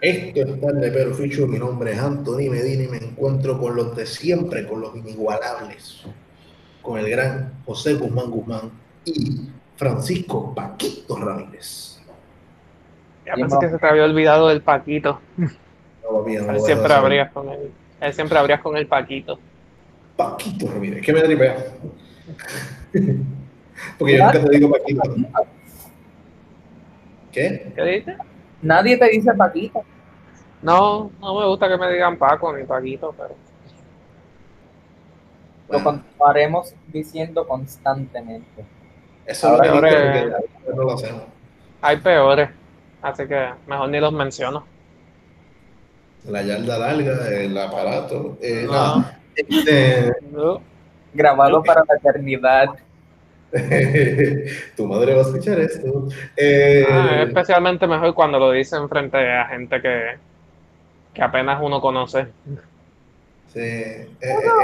Esto es tarde pero ficho, mi nombre es Anthony Medina y me encuentro con los de siempre, con los inigualables, con el gran José Guzmán Guzmán y Francisco Paquito Ramírez. Ya pensé que se te había olvidado del Paquito. No, papi, no Él siempre abrías con él. Él siempre abrías con el Paquito. Paquito Ramírez, ¿qué me tripea? Porque yo nunca te digo Paquito. ¿Qué? ¿Qué dices? Nadie te dice Paquito. No, no me gusta que me digan Paco ni Paquito, pero Lo Bueno, continuaremos diciendo constantemente. eso es lo que Ahora- no lo hacemos. hay peores. Así que mejor ni los menciono. La yarda larga, el aparato. eh, No. Este, No. Grabado para la eternidad. tu madre va a escuchar esto. Eh, Ah, es especialmente mejor cuando lo dicen frente a gente que, que apenas uno conoce. sí, eh,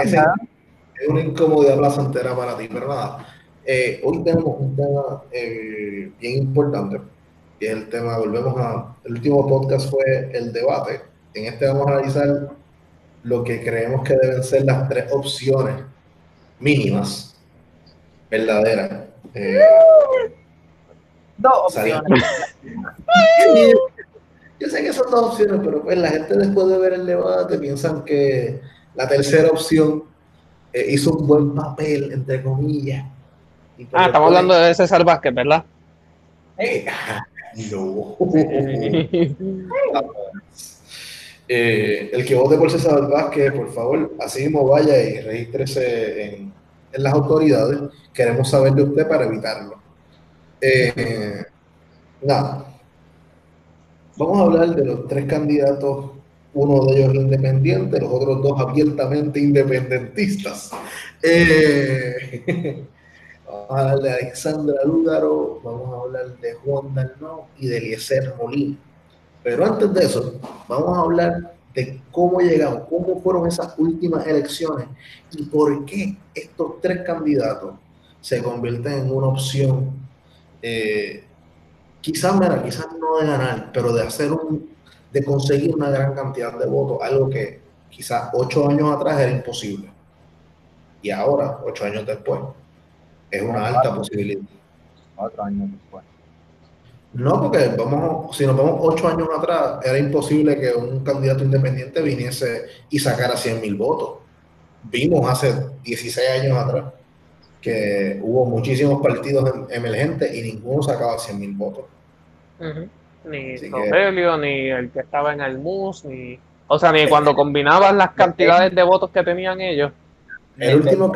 ese es una incomodidad placentera para ti, pero nada. Eh, hoy tenemos un tema eh, bien importante, que es el tema, volvemos a, el último podcast fue el debate. En este vamos a analizar lo que creemos que deben ser las tres opciones mínimas, verdaderas. Eh, Dos opciones. Yo sé que son dos opciones, pero pues la gente después de ver el debate piensan que la tercera opción eh, hizo un buen papel, entre comillas. Y pues Ah, estamos hablando de César Vázquez, ¿verdad? Eh, ah, no. Eh, el que vote por César Vázquez, por favor, así mismo vaya y regístrese en, en las autoridades. Queremos saber de usted para evitarlo. Eh, nada. Vamos a hablar de los tres candidatos, uno de ellos independiente, los otros dos abiertamente independentistas. Eh, vamos a hablar de Alexandra Lúgaro, vamos a hablar de Juan Dalmau y de Eliezer Molina. Pero antes de eso, vamos a hablar de cómo llegamos, cómo fueron esas últimas elecciones y por qué estos tres candidatos se convierten en una opción, eh, quizás, quizás no de ganar, pero de hacer un, de conseguir una gran cantidad de votos, algo que quizás ocho años atrás era imposible. Y ahora, ocho años después, es una alta posibilidad. Cuatro años después. No, porque vamos, si nos vamos ocho años atrás, era imposible que un candidato independiente viniese y sacara 100 mil votos. Vimos hace 16 años atrás que hubo muchísimos partidos em- emergentes y ninguno sacaba 100 mil votos. Ni que- Rogelio, ni el que estaba en el MUS, ni. O sea, ni cuando combinaban las cantidades de votos que tenían ellos. El último,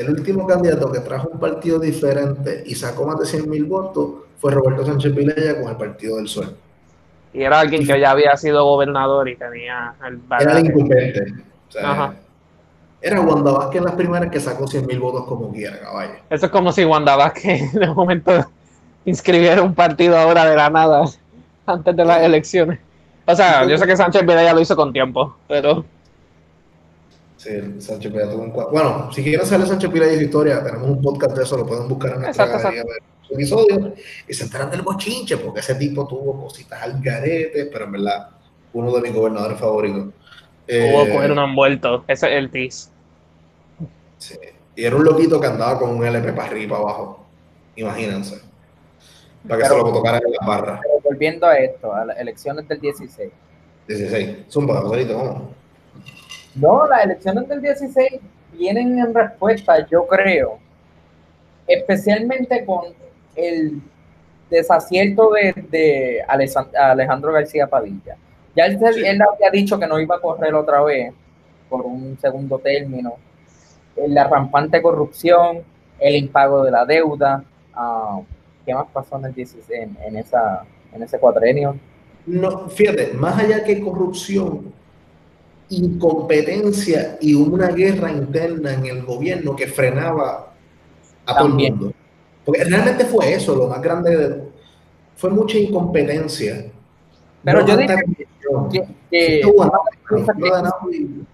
el último candidato que trajo un partido diferente y sacó más de 100 mil votos fue Roberto Sánchez Vilella con el Partido del Sol. Y era alguien que ya había sido gobernador y tenía el Era el incumbente. O sea, Ajá. Era Wanda Vázquez en las primeras que sacó 100 mil votos como quiera, caballo. Eso es como si Wanda Vázquez de momento inscribiera un partido ahora de la nada antes de las elecciones. O sea, yo sé que Sánchez Vidal lo hizo con tiempo, pero Sí, Sánchez Pila tuvo un cua- Bueno, si quieren saber Sánchez Pila y su historia, tenemos un podcast de eso, lo pueden buscar en nuestra Exacto, galería de su episodio y se enteran del bochinche, porque ese tipo tuvo cositas al garete, pero en verdad, uno de mis gobernadores favoritos. Eh, hubo que coger un envuelto. Ese es el TIS. sí. Y era un loquito que andaba con un LP para arriba y para abajo. Imagínense. Para que Pero- se lo tocaran en la barra. Pero volviendo a esto, a las elecciones del 16. 16. Zumba, Joselito, vamos. No, las elecciones del 16 vienen en respuesta, yo creo, especialmente con el desacierto de, Alejandro García Padilla. Ya él, Sí. él había dicho que no iba a correr otra vez por un segundo término. La rampante corrupción, el impago de la deuda. ah, ¿Qué más pasó en el 16, en, en esa, en ese cuatrenio? No, fíjate, más allá que corrupción, incompetencia y una guerra interna en el gobierno que frenaba a todo el mundo. Porque realmente fue eso, lo más grande de- fue mucha incompetencia. Pero yo diría. Que, que- no y-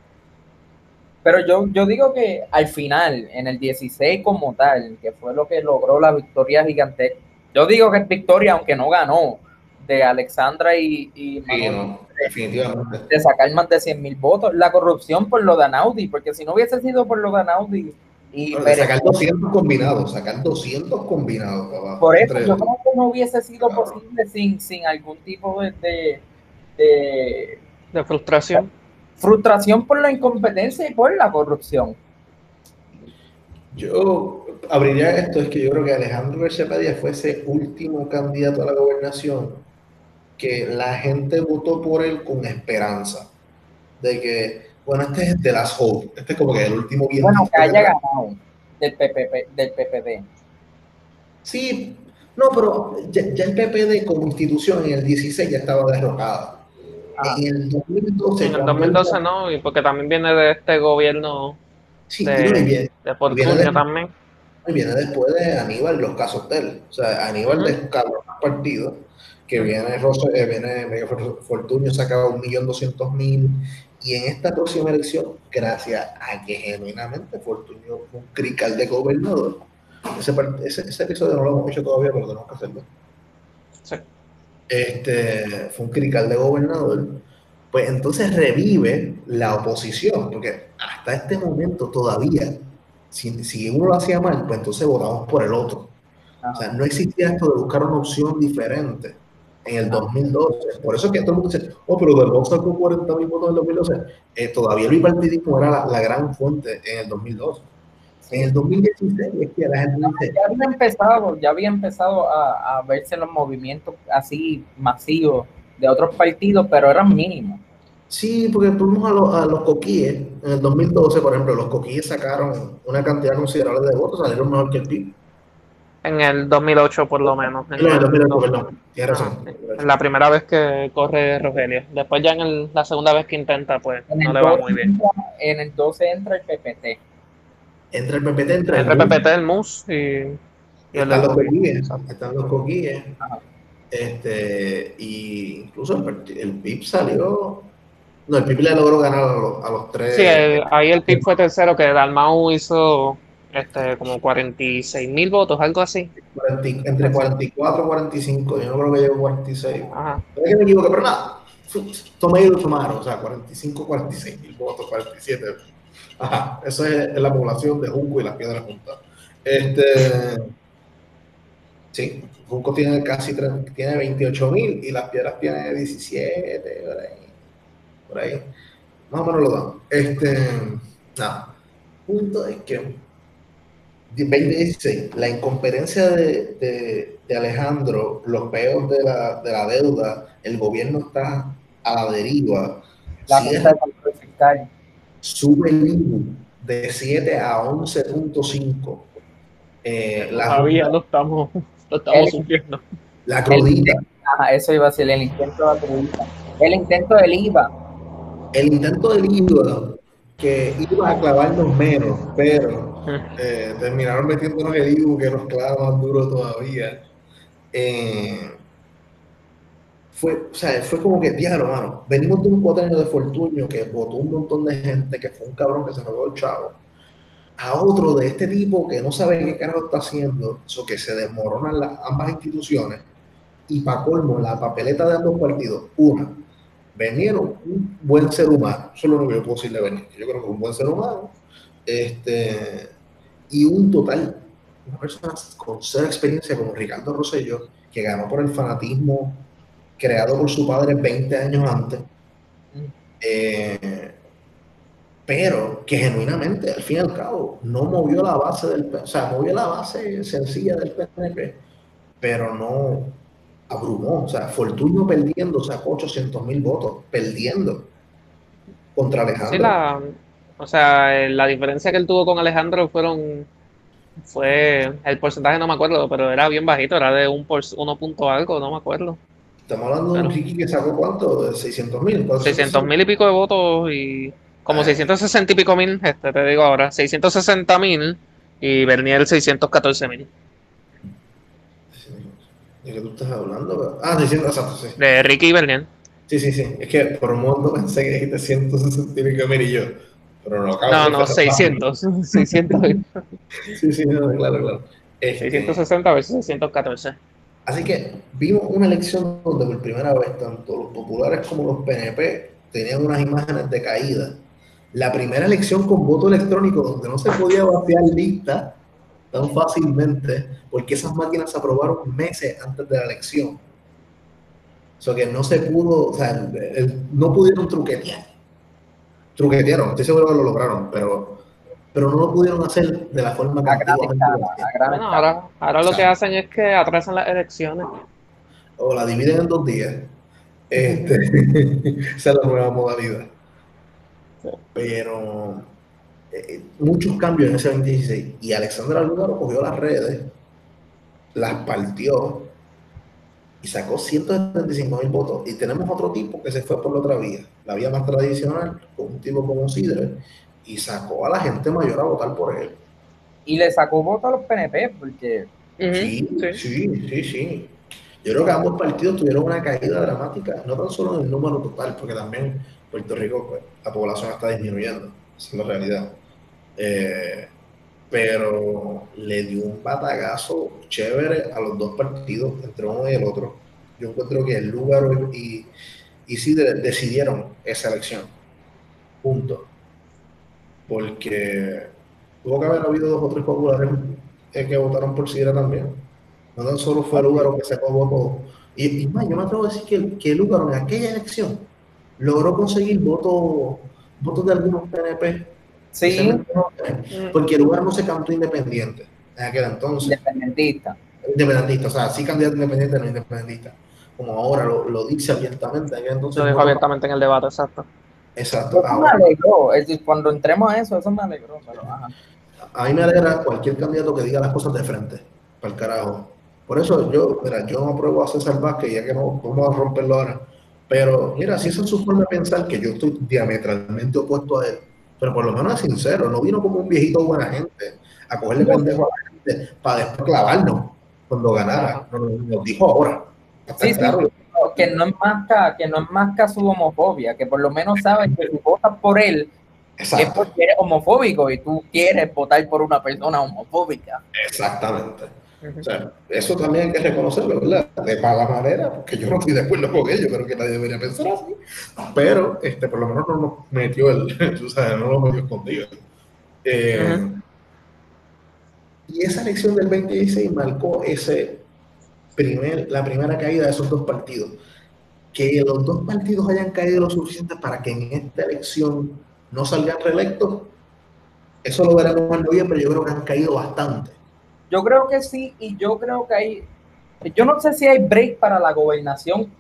Pero yo, yo digo que al final, en el 16 como tal, que fue lo que logró la victoria gigantesca, yo digo que es victoria aunque no ganó. De Alexandra y, y Sí, Manuel, no, definitivamente. de sacar más de 100 mil votos. La corrupción por lo de Anaudi, porque si no hubiese sido por lo de Anaudi y Pérez, sacar 200 combinados, sacar 200 combinados, por eso yo creo que no hubiese sido Claro. posible sin, sin algún tipo de, de- de De frustración. frustración por la incompetencia y por la corrupción. Yo abriría esto, es que yo creo que Alejandro Padilla fue ese último candidato a la gobernación que la gente votó por él con esperanza. De que, bueno, este es The Last Hope, este es como que el último bien. Bueno, que haya ganado del, PPP, del PPD. Sí, no, pero ya, ya el PPD como institución en el 16 ya estaba derrocada. Ah. En el 2012. En el cuando 2012 no, y porque también viene de este gobierno Sí, de- no, viene, de Viene de- también. y viene después de Aníbal, los casos de él. O sea, Aníbal Ujú. de cabrón partido, que viene, Rosa, eh, viene Miguel Fortunio sacaba un millón doscientos mil. Y en esta próxima elección, gracias a que genuinamente Fortunio fue un crical de gobernador, ese, par- ese, ese episodio no lo hemos hecho todavía, pero tenemos que hacerlo. Sí. este, fue un crical de gobernador, pues entonces revive la oposición, porque hasta este momento todavía, si, si uno lo hacía mal, pues entonces votamos por el otro. O sea, no existía esto de buscar una opción diferente en el 2012. Por eso es que todo el mundo dice, oh, pero Del Bosch sacó 40 mil votos en el 2012. Eh, todavía el bipartidismo era la, la gran fuente en el 2012. En el 2016 es que la gente dice, Ya había empezado, ya había empezado a, a verse los movimientos así masivos de otros partidos, pero eran mínimos. Sí, porque fuimos a, los- a los coquíes. En el 2012, por ejemplo, los coquíes sacaron una cantidad considerable de votos, salieron mejor que el PIB. En el 2008 por lo menos. En, No, en el el- 2008, perdón. Tienes razón. en la primera vez que corre Rogelio. Después ya en el- la segunda vez que intenta, pues En no el, le va 12 muy bien. entra, en el 12 entra el PPT. Entre el PPT, entre Entre PPT, el MUS y, y el están los coquíes. Exacto. Están los coquíes. Ajá. Este, y incluso el, el PIB salió. No, el PIB le logró ganar a los, a los tres. Sí, el- ahí el PIB fue tercero, que Dalmau hizo este como 46 mil votos, algo así. 40 entre 44 y 45. Yo no creo que llegue a 46. Ajá. Puede que me equivoque, pero nada. Tomé y lo tomaron. O sea, 45, 46 mil votos, 47. Ajá, esa es, es la población de Junco y las Piedras Juntas. Este. Sí, Junco tiene casi tiene 28 mil y las Piedras tiene 17, por ahí. Por ahí. Más o menos lo dan. Este. Nada. Punto es que 2016, la incompetencia de, de- de Alejandro, los peos de la, de la deuda, el gobierno está a la deriva, La Control Fiscal. sube el IBU de 7 a 11.5. Eh, la, Todavía lo estamos, lo estamos El- sufriendo. la crudita, Ajá, eso iba a ser el intento de la El intento del IVA. el intento del IVA, que iba a clavarnos menos, pero eh, terminaron metiéndonos el IVU que nos clava más duro todavía. Eh, fue, o sea, fue como que, diablo, mano, venimos de un cuatrenio de Fortunio que votó un montón de gente, que fue un cabrón que se robó el chavo, a otro de este tipo que no sabe qué carajo está haciendo, eso que se desmoronan las, ambas instituciones, y para colmo, la papeleta de ambos partidos, una, Bernier un buen ser humano, eso es lo que yo puedo decir de Bernier, yo creo que un buen ser humano, este, y un total, una persona con cero experiencia como Ricardo Rosselló, que ganó por el fanatismo creado por su padre 20 años antes, eh, pero que genuinamente, al fin y al cabo, no movió la base del, o sea, movió la base sencilla del PNP, pero no abrumó, o sea, Fortunio perdiendo, sacó 800 mil votos, perdiendo contra Alejandro. Sí, la, o sea, eh, la diferencia que él tuvo con Alejandro fueron, fue, el porcentaje no me acuerdo, pero era bien bajito, era de un por, uno punto algo, no me acuerdo. Estamos hablando de un. Ricky que sacó cuánto, de 600 mil. 600 mil y pico de votos y como Ah. 660 y pico mil, este, te digo ahora, 660 mil y Bernier 614 mil. ¿De qué tú estás hablando? Ah, 600, exacto, sí. De Ricky y Bernier. Sí, sí, sí. Es que por un momento pensé que dijiste 160 y pico mil y yo. Pero no, acabo No, no, pensar- 600. 600 Sí, sí, no, claro, claro. Este, 660 versus 614. Así que vimos una elección donde por primera vez tanto los populares como los PNP tenían unas imágenes de caída. La primera elección con voto electrónico donde no se podía vaciar lista tan fácilmente porque esas máquinas se aprobaron meses antes de la elección. O sea que no se pudo, o sea, no pudieron truquetear. Truquetearon, estoy seguro que lo lograron, pero, pero no lo pudieron hacer de la forma que bueno, ahora, ahora lo que hacen es que atrasan las elecciones. O la dividen en dos días. Este, esa es la nueva modalidad. Pero eh, muchos cambios en ese 2016. Y Alexandra Lugaro cogió las redes, las partió y sacó 175 mil votos. Y tenemos otro tipo que se fue por la otra vía, la vía más tradicional, con un tipo como Sidre, y sacó a la gente mayor a votar por él. Y le sacó votos a los PNP, porque. Sí, sí, sí, sí. Yo creo que ambos partidos tuvieron una caída dramática, no tan solo en el número total, porque también Puerto Rico, pues, la población está disminuyendo, esa es la realidad. Eh, pero le dio un batagazo chévere a los dos partidos, entre uno y el otro. Yo encuentro que el lugar y, y sí decidieron esa elección. Punto. Porque tuvo que haber habido dos o tres populares que votaron por Sidra también. No tan solo fue Lugaro que sacó votos. Y, y más, yo me atrevo a decir que, que Lugaro en aquella elección logró conseguir votos, votos de algunos PNP Sí. Porque el lugar no se cantó independiente en aquel entonces. Independentista. Independentista, o sea, sí candidato independiente, no independentista. Como ahora lo, lo dice abiertamente. Entonces, lo dijo abiertamente en el debate, exacto. Exacto. Eso me alegró. Es decir, cuando entremos a eso, eso me alegró. Pero, A mí me alegra cualquier candidato que diga las cosas de frente, para el carajo. Por eso yo, mira, yo no apruebo a César Vázquez, ya que no vamos a romperlo ahora. Pero mira, si esa es su forma de pensar, que yo estoy diametralmente opuesto a él, pero por lo menos es sincero, no vino como un viejito buena gente a cogerle pendejo a la gente para después clavarnos cuando ganara, nos, dijo ahora. Sí, sí, que no es más que no es más su homofobia, que por lo menos sabes que si votas por él es porque eres homofóbico y tú quieres votar por una persona homofóbica. Exactamente. O sea, eso también hay que reconocerlo, ¿verdad? De mala manera, porque yo no estoy de acuerdo con ello, creo que nadie debería pensar así. Pero, este, por lo menos no nos metió el, o sea, no lo metió escondido. Eh, y esa elección del 2016 marcó ese primer, la primera caída de esos dos partidos. Que los dos partidos hayan caído lo suficiente para que en esta elección no salgan reelectos, eso lo veremos en noviembre, yo creo que han caído bastante. Yo creo que sí, y yo creo que hay, yo no sé si hay break para la gobernación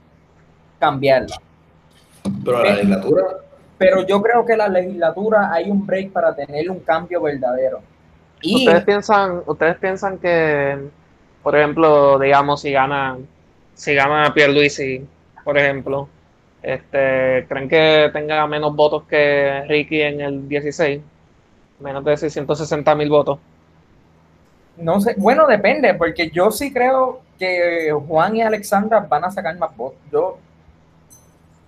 cambiarla. Pero la legislatura. Pero yo creo que la legislatura hay un break para tener un cambio verdadero. Y, ustedes piensan, ustedes piensan que, por ejemplo, digamos, si gana, si gana Pierluisi, por ejemplo, este, ¿creen que tenga menos votos que Ricky en el 16? Menos de 660 mil votos. No sé, bueno, depende, porque yo sí creo que Juan y Alexandra van a sacar más votos. Yo,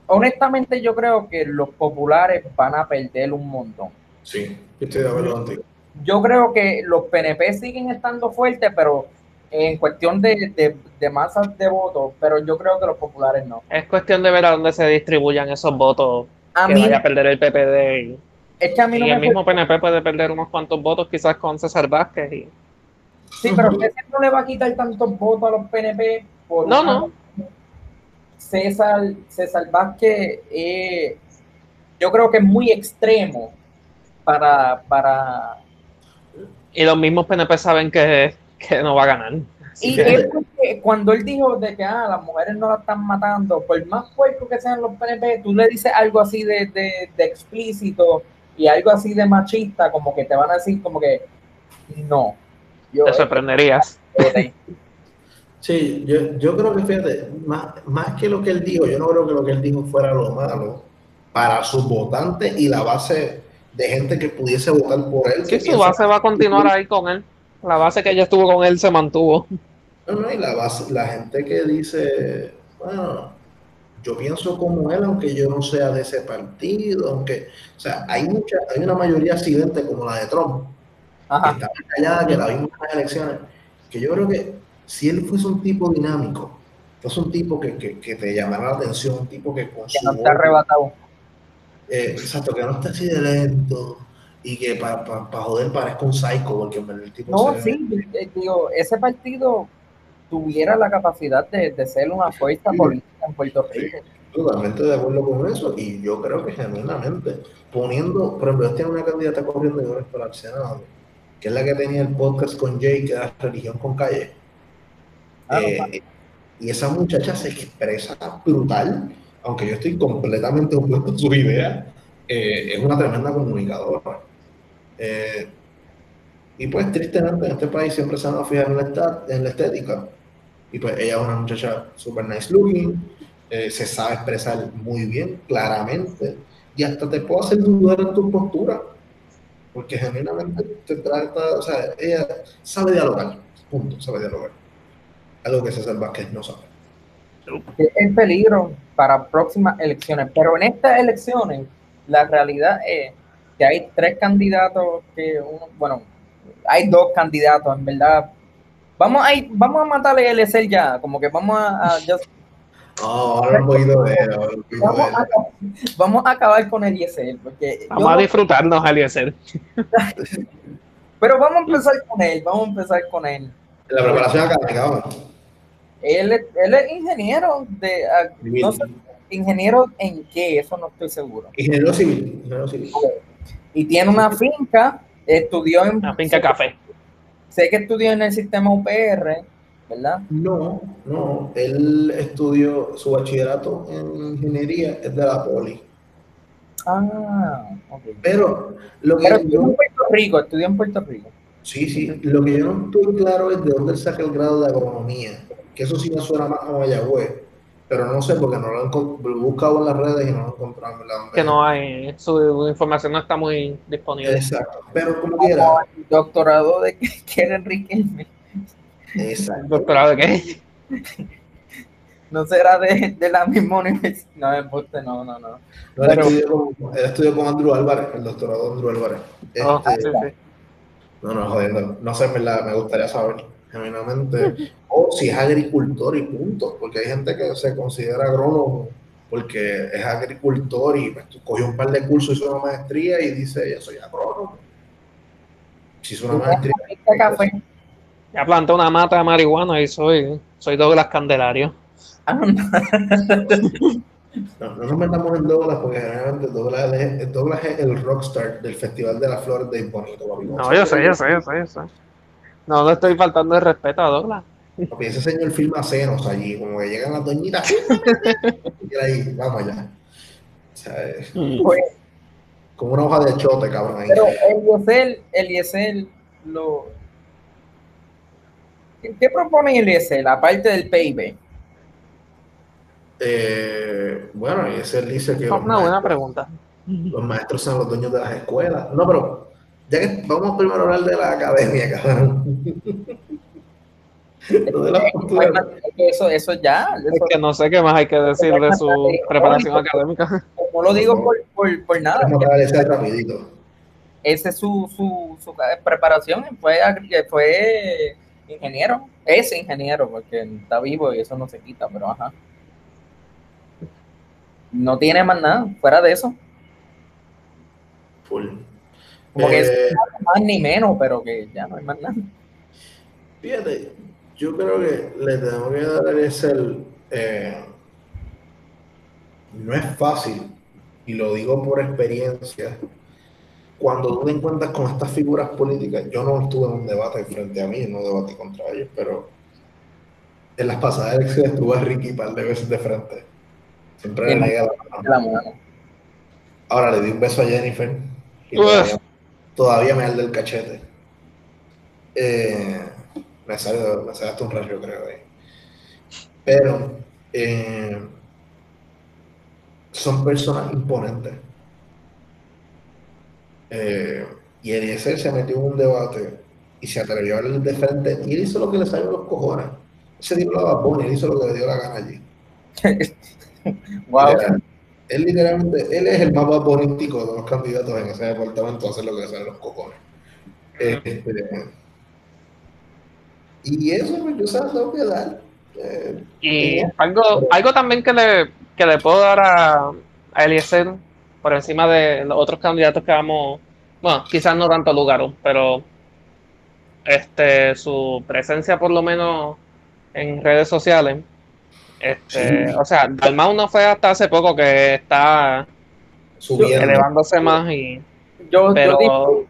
honestamente, yo creo que los populares van a perder un montón. Sí, estoy de acuerdo contigo. Yo creo que los PNP siguen estando fuertes, pero en cuestión de, de, de, masas de votos, pero yo creo que los populares no. Es cuestión de ver a dónde se distribuyan esos votos a que vaya a perder el PPD. es que a mí y el mismo PNP puede perder unos cuantos votos quizás con César Vázquez y Sí, pero usted no le va a quitar tantos votos a los PNP. Por no, no. César, César Vázquez, eh, yo creo que es muy extremo para, para... Y los mismos PNP saben que, que no va a ganar. Y cuando él dijo de que ah, las mujeres no la están matando, por más fuerte que sean los PNP, tú le dices algo así de, de, de explícito y algo así de machista, como que te van a decir como que no, te sorprenderías. Sí, yo, yo creo que fíjate, más, más que lo que él dijo, yo no creo que lo que él dijo fuera lo malo para sus votantes y la base de gente que pudiese votar por él. Sí, su base va a continuar ahí con él. La base que ella estuvo con él se mantuvo. No, no, y la base, la gente que dice, bueno, yo pienso como él, aunque yo no sea de ese partido, aunque, o sea, hay mucha, hay una mayoría accidente como la de Trump, que estaba callada, que la vimos en las elecciones, que yo creo que si él fuese un tipo dinámico, fuese un tipo que, que, que te llamara la atención, un tipo que con Que no está arrebatado. eh, exacto, que no esté así de lento y que para joder parezca un psycho, porque el tipo No, sí, eh, digo, ese partido tuviera la capacidad de, de ser una fuerza Sí. política en Puerto Rico. Totalmente de acuerdo con eso y yo creo que genuinamente poniendo, por ejemplo, yo tengo una candidata corriendo de para el Senado, que es la que tenía el podcast con Jay, que era Religión con Calle. Eh, y esa muchacha se expresa brutal, aunque yo estoy completamente opuesto a sus ideas, eh, es una tremenda comunicadora. Eh, y pues tristemente en este país siempre se van a fijar en la, esta- en la estética. Y pues ella es una muchacha super nice looking, eh, se sabe expresar muy bien, claramente, y hasta te puede hacer dudar en tu postura, porque genuinamente te trata, o sea, ella sabe dialogar, punto, sabe dialogar. Algo que César Vázquez no sabe. Es el peligro para próximas elecciones. Pero en estas elecciones, la realidad es que hay tres candidatos que uno, bueno, hay dos candidatos, en verdad. Vamos a, ir- vamos a matarle el ESL ya, como que vamos a, Ahora ahora de vamos, a, vamos a acabar con el ESL, porque yo Vamos a no- disfrutarnos, Eliezer. pero vamos a empezar con él, vamos a empezar con él. La preparación académica, vamos. Él, es- él es ingeniero de, ah, no sé, ingeniero en qué, eso no estoy seguro. Ingeniero civil, ingeniero civil. Y tiene una finca, estudió en Una finca café. sé que estudió en el sistema UPR, ¿verdad? No, no, él estudió su bachillerato en ingeniería, es de la poli. Ah, ok. Pero lo que Pero estudió en Puerto Rico, estudió en Puerto Rico. sí, sí, lo que yo no estoy claro es de dónde él saca el grado de agronomía, que eso sí me suena más a Mayagüez, pero no sé porque no lo he buscado en las redes y no lo he encontrado. en verdad. Que no hay, su información no está muy disponible. Exacto, pero como quiera, doctorado de Keren Riquelme. Exacto. ¿Doctorado de qué? No será de, de la misma universidad. No, embuste, no, no, no. No, él, Pero- estudió con, él estudió con Andrew Álvarez, el doctorado de Andrew Álvarez. Oh, Este, sí, sí. No, no, jodiendo. No sé, en verdad, me gustaría saber, genuinamente. O si es agricultor y punto, porque hay gente que se considera agrónomo porque es agricultor y pues, cogió un par de cursos, hizo una maestría y dice, yo soy agrónomo. Si hizo una maestría. Ya planté una mata de marihuana y soy, soy Douglas Candelario. Ah, no. no, no nos metamos en Douglas porque generalmente Douglas es, Douglas es el rockstar del Festival de las Flores de Bonito. papi. No, yo sé, yo sé, yo sé, yo sé. No, no estoy faltando de respeto a Douglas. Papi, ese señor filma senos allí, como que llegan las doñitas. y él ahí, vamos allá. O sea, es Pues, como una hoja de chote, cabrón. Ahí. pero Eliezer, Eliezer lo. ¿Qué, qué propone Eliezer, aparte del PIB? Eh, bueno, ese dice que los, Una buena pregunta. los maestros son los dueños de las escuelas. No, pero ya que vamos primero a hablar de la academia, cabrón. Eso, eso ya. Es Eso, que no sé qué más hay que decir de su preparación académica. no lo digo por, por, por nada. Esa es su, su, su preparación. Fue, fue ingeniero. Es ingeniero porque está vivo y eso no se quita, pero ajá. No tiene más nada fuera de eso. Full. Como que Eh, es más ni menos, pero que ya no hay más nada. Fíjate, yo creo que le tenemos que dar ese. eh, no es fácil, y lo digo por experiencia. Cuando tú te encuentras con estas figuras políticas, yo no estuve en un debate frente a mí, no debatí contra ellos, pero en las pasadas elecciones estuve a Ricky par de veces de frente. Siempre le negué la mano. Ahora le di un beso a Jennifer y todavía, todavía me arde el cachete. Eh, me sale, me sale hasta un rayo, creo. ahí. Pero eh, son personas imponentes. Eh, y Eliezer se metió en un debate y se atrevió a hablar de frente y él hizo lo que le salió a los cojones. Ese tipo lo Bad él hizo lo que le dio la gana allí. Wow. Él literalmente, él es el más político de los candidatos en ese departamento a hacer lo que le sale a los cojones. Este, Y eso, yo se lo tengo que dar. Eh, Y algo, algo también que le, que le puedo dar a, a Eliezer por encima de los otros candidatos que vamos, bueno, quizás no tanto Lugaro, pero este su presencia por lo menos en redes sociales. Este, Sí. o sea, Dalmau no fue hasta hace poco que está subiendo. elevándose más y Yo, pero yo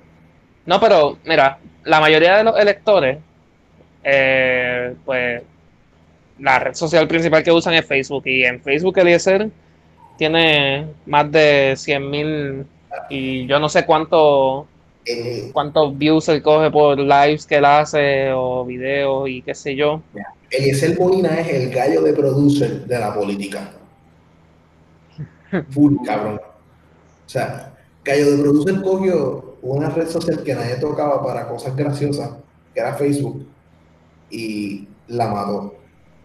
no, pero mira, la mayoría de los electores, eh, pues la red social principal que usan es Facebook y en Facebook Eliezer tiene más de 100 mil y yo no sé cuánto Eh, cuántos views él coge por lives que él hace o videos y qué sé yo. Eliezer Molina es el gallo de producer de la política. Full, cabrón. O sea, gallo de producer cogió una red social que nadie tocaba para cosas graciosas, que era Facebook, y la mató.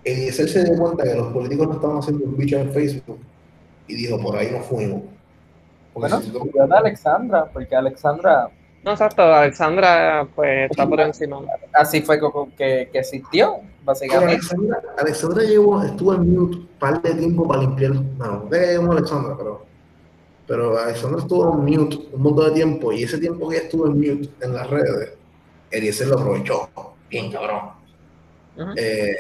Eliezer se dio cuenta que los políticos no estaban haciendo un bicho en Facebook y dijo, por ahí nos fuimos. Porque bueno, si tú- yo de Alexandra, porque Alexandra No, exacto, Alexandra pues está por encima. así fue que, que, que existió, básicamente. Alexandra, Alexandra llevó, estuvo en mute un par de tiempo para limpiar. No, de Alexandra, pero, pero Alexandra estuvo en mute un montón de tiempo y ese tiempo que ella estuvo en mute en las redes, Eliezer lo aprovechó. Bien, cabrón. Ujú. Eh,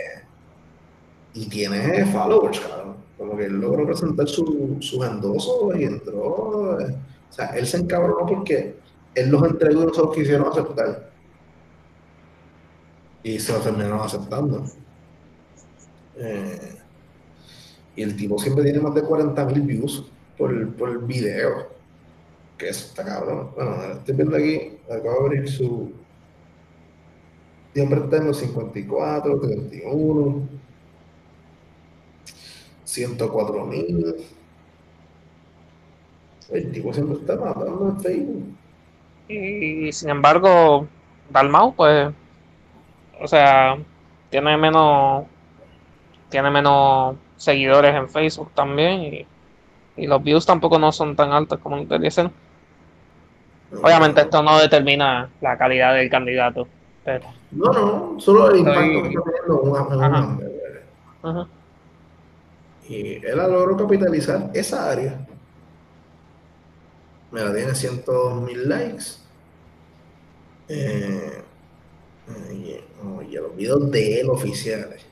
y tiene followers, cabrón. Como que él logró presentar su, sus endosos y entró. eh, O sea, él se encabronó porque él los entregó y no se los quisieron aceptar. Y se los terminaron aceptando. Eh, y el tipo siempre tiene más de 40 mil views por, por el video. Que eso está cabrón. Bueno, estoy viendo aquí, acabo de abrir su. Siempre está en los 54, 31, 104 mil. El tipo siempre está matando en Facebook. Y sin embargo, Dalmau, pues, o sea, tiene menos, tiene menos seguidores en Facebook también y, y los views tampoco no son tan altos como el Eliezer. Obviamente esto no determina la calidad del candidato, pero No, no, solo el impacto Estoy- que está teniendo Ajá. ujú. Y él logró capitalizar esa área. Mira, tiene 102 mil likes. Eh, oye, oye, los videos de él oficiales.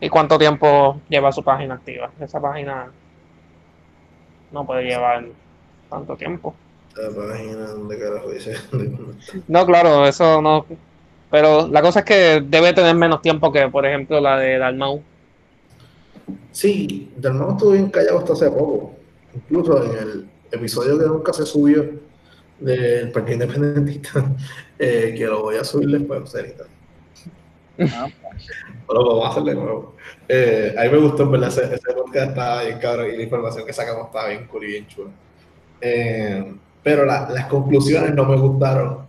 ¿Y cuánto tiempo lleva su página activa? Esa página no puede llevar tanto tiempo. La página donde carajo dice. No, claro, eso no. Pero la cosa es que debe tener menos tiempo que, por ejemplo, la de Dalmau. Sí, Dalmau estuvo bien callado hasta hace poco. Incluso en el episodio que nunca se subió del Parque Independentista, eh, que lo voy a subir después, ahorita. Ah, Pero vamos a hacerlo de nuevo. Eh, a mí me gustó, en verdad, ese, ese podcast estaba bien cabrón y la información que sacamos estaba bien cool y bien chula. Eh, pero la- las conclusiones no me gustaron,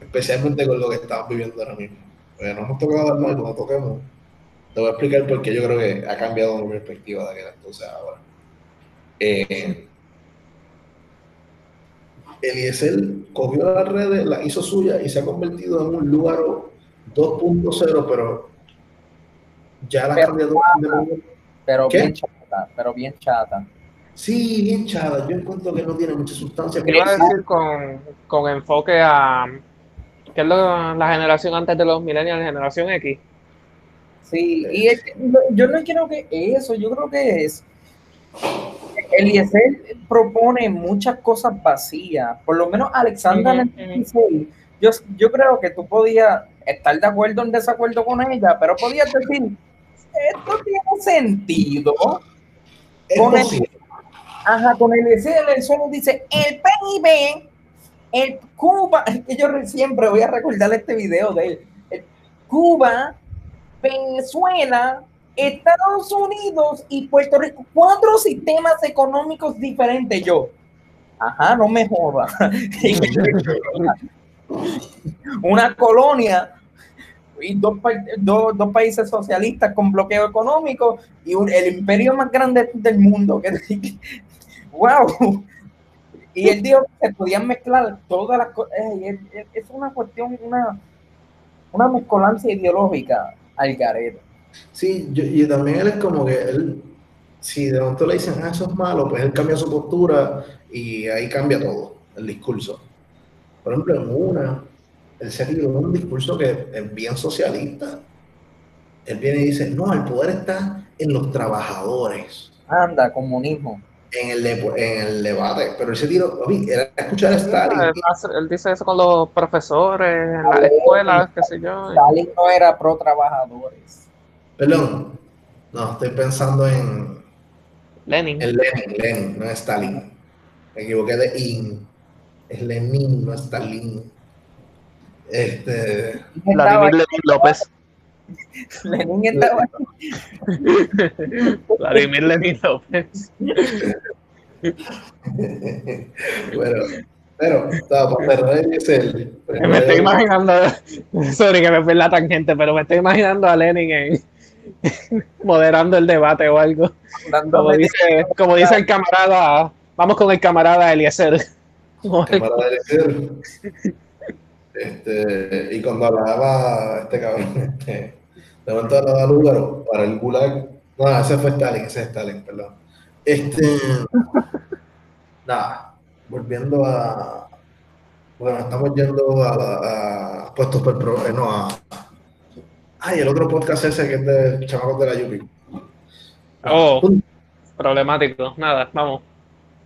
especialmente con lo que estamos viviendo ahora mismo. Eh, no hemos tocado dar mal, cuando toquemos, te voy a explicar por qué yo creo que ha cambiado mi perspectiva de aquel entonces ahora. Eh, Eliezer cogió las redes, las hizo suya y se ha convertido en un lugar 2.0, pero ya la independiente- pero ¿Qué? bien chata, pero bien chata. Sí, bien chada. Yo encuentro que no tiene mucha sustancia. Te iba a decir con, con enfoque a. ¿Qué es lo- la generación antes de los millennials, la generación X? Sí, y es no- yo no creo que eso, yo creo que es. Eliezer propone muchas cosas vacías, por lo menos Alexandra en el Ujú, ujú. 16, yo, yo creo que tú podías estar de acuerdo o en desacuerdo con ella, pero podías decir, esto tiene sentido. Es con el-. Ajá, con Eliezer el solo dice, el PIB, el Cuba, es que yo re- siempre voy a recordar este video de él, el Cuba, Venezuela, Estados Unidos y Puerto Rico, cuatro sistemas económicos diferentes. Yo, ajá, no me joda. Una colonia y dos, pa- dos, dos países socialistas con bloqueo económico y el imperio más grande del mundo. Wow. Y él dijo que se podían mezclar todas las cosas. Es una cuestión, una una mezcolanza ideológica al garete. Sí, yo, y también él es como que él, si de pronto le dicen, ah, eso es malo, pues él cambia su postura y ahí cambia todo, el discurso. Por ejemplo, en una, él se tiró un discurso que es bien socialista. Él viene y dice, no, el poder está en los trabajadores. Anda, comunismo. En el, de- en el debate, pero él se tiró, oye, era escuchar a Stalin. Él, hace- él dice eso con los profesores en las escuelas, qué sé yo. Stalin no era pro trabajadores. Perdón, no, estoy pensando en, Lenin. en Lenin, Lenin, no es Stalin. Me equivoqué de in. Es Lenin, no es Stalin. Este, Vladimir Lenin López. Lenin estaba Vladimir Lenin López. bueno, pero estaba para cerrar el. Me estoy imaginando, sorry que me fui en la tangente, pero me estoy imaginando a Lenin en, moderando el debate o algo. Como dice, como dice el camarada, vamos con el camarada Eliezer. para decir, este, y cuando hablaba este cabrón, este, de momento hablaba Lúgaro para el Gulag, no, ese fue Stalin, ese es Stalin, perdón. Este, nada, volviendo a, bueno, estamos yendo a, a, a puestos por pro, eh, no, a, ay, el otro podcast ese que es de chamacos de la Yupi. Oh, problemático. Nada, vamos.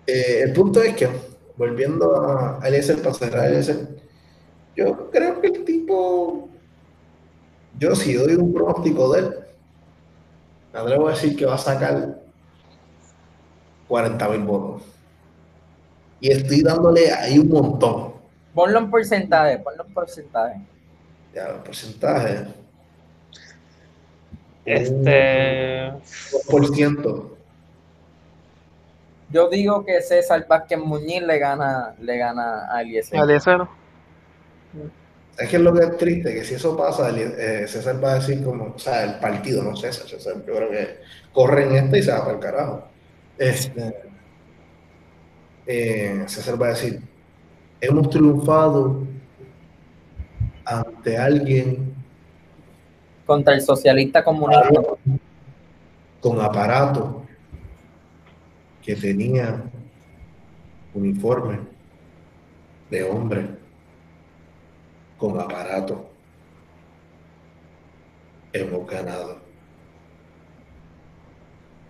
Eh, el punto es que, volviendo a Eliezer, para cerrar Eliezer, yo creo que el tipo, yo si doy un pronóstico de él, me atrevo a decir que va a sacar 40 mil votos. Y estoy dándole ahí un montón. Ponlo en porcentaje, ponlo en porcentaje. Ya, el porcentaje. Este. Un 2%. Yo digo que César Vázquez Muñiz le gana, le gana a Eliezer. Eliezer. Es que es lo que es triste, que si eso pasa, el- eh, César va a decir como, o sea, el partido, no César, César, yo creo que corre en este y se va para el carajo. Este, eh, César va a decir, hemos triunfado ante alguien Contra el socialista comunista. con aparato que tenía uniforme de hombre con aparato. Hemos ganado.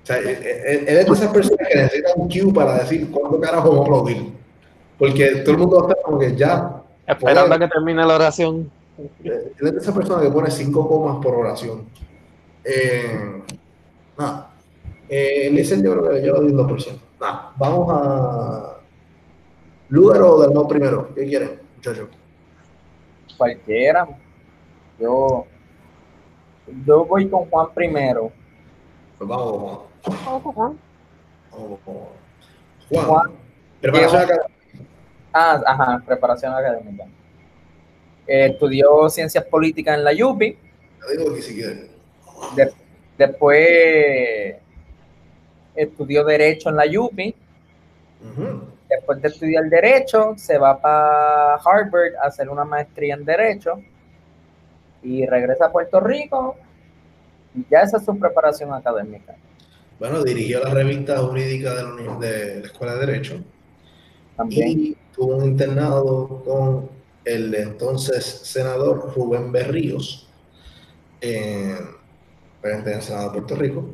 O sea, él, él- él es de esas personas que necesitan un cue para decir cuándo carajo vamos a aplaudir. Porque todo el mundo estar como que ya. Esperando a que termine la oración. Él es de esa persona que pone cinco comas por oración. Eh, nada. Eh, Eliezer yo creo que yo le doy un 2%. Nada. Vamos a. ¿Lugar o del no primero? ¿Qué quieren, muchachos? Cualquiera. Yo, yo voy con Juan primero. Pues vamos. Vamos Juan. Juan. Preparación académica. Ah, ajá, preparación académica. Eh, estudió ciencias políticas en la UPI. Digo aquí si quieren. De- después estudió derecho en la UPI. Ujú. Después de estudiar derecho, se va para Harvard a hacer una maestría en derecho y regresa a Puerto Rico. Y ya esa es su preparación académica. Bueno, dirigió la revista jurídica de la, uni- de la Escuela de Derecho. También. y tuvo un internado con el entonces senador Rubén Berríos, en, frente al Senado de Puerto Rico.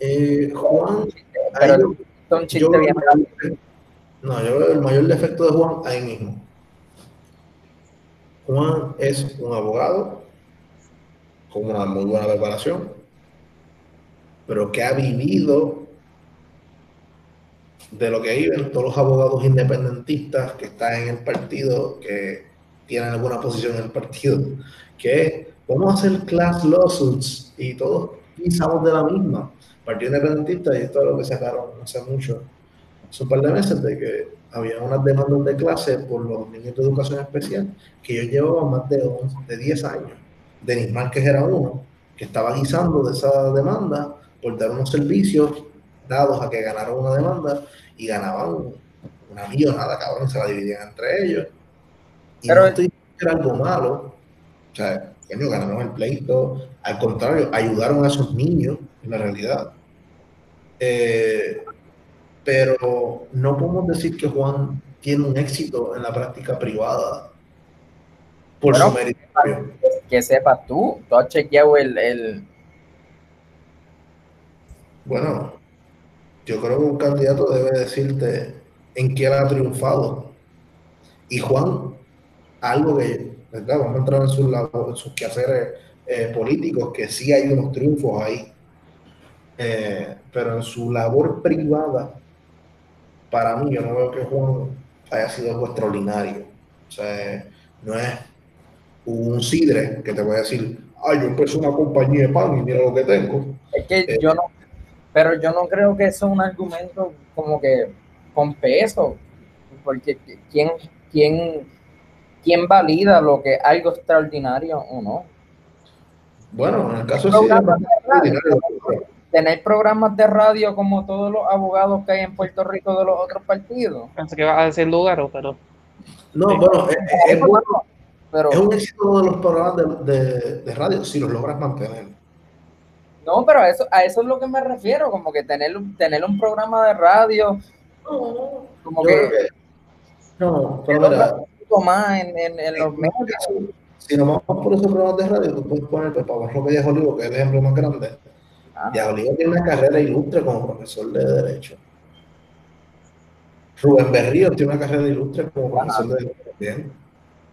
Eh, Juan, Pero yo- un chiste bien no, yo veo el mayor defecto de Juan ahí mismo. Juan es un abogado con una muy buena preparación, pero que ha vivido de lo que viven todos los abogados independentistas que están en el partido, que tienen alguna posición en el partido, que vamos a hacer class lawsuits y todos pisamos de la misma. Partido Independentista, y esto es lo que sacaron hace mucho, hace un par de meses, de que había unas demandas de clase por los niños de educación especial, que yo llevaba más de, 11 de 10 años. Denis Márquez era uno, que estaba guisando de esa demanda por dar unos servicios dados a que ganaron una demanda y ganaban una millonada, cabrón, se la dividían entre ellos. Y Pero- no estoy era algo malo, O sea, ganaron el pleito. Al contrario, ayudaron a esos niños, en la realidad. Eh, pero no podemos decir que Juan tiene un éxito en la práctica privada por Bueno, su mérito. Que sepas tú, tú has chequeado el, el Bueno, yo creo que un candidato debe decirte en qué ha triunfado. Y Juan, algo que, ¿verdad? Vamos a entrar en sus, en sus quehaceres eh, políticos, que sí hay unos triunfos ahí. Eh, pero en su labor privada, para mí, yo no veo que Juan haya sido algo extraordinario. O sea, no es un sidre que te voy a decir, ay, yo empecé una compañía de pan y mira lo que tengo. Es que Eh. yo no, pero yo no creo que eso es un argumento como que con peso, porque quién, quién, quién valida lo que algo extraordinario o no. Bueno, en el caso de de radio, extraordinario. Tener programas de radio como todos los abogados que hay en Puerto Rico de los otros partidos. Pensé que ibas a decir Lugaro, pero No, bueno, es, es- es bueno, Pero es un éxito de los programas de, de- de radio si los logras mantener. no, pero a eso, a eso es lo que me refiero, como que tener, un- tener un programa de radio, como Yo que que- no, pero mira, un poco más en, en, en los medios. si nos vamos por esos programas de radio, tú puedes poner pues, Pablo Roque Díaz Olivo, que es el ejemplo más grande. Ah, tiene una carrera ilustre como profesor de Derecho. Rubén Berrío tiene una carrera ilustre como profesor de Derecho también.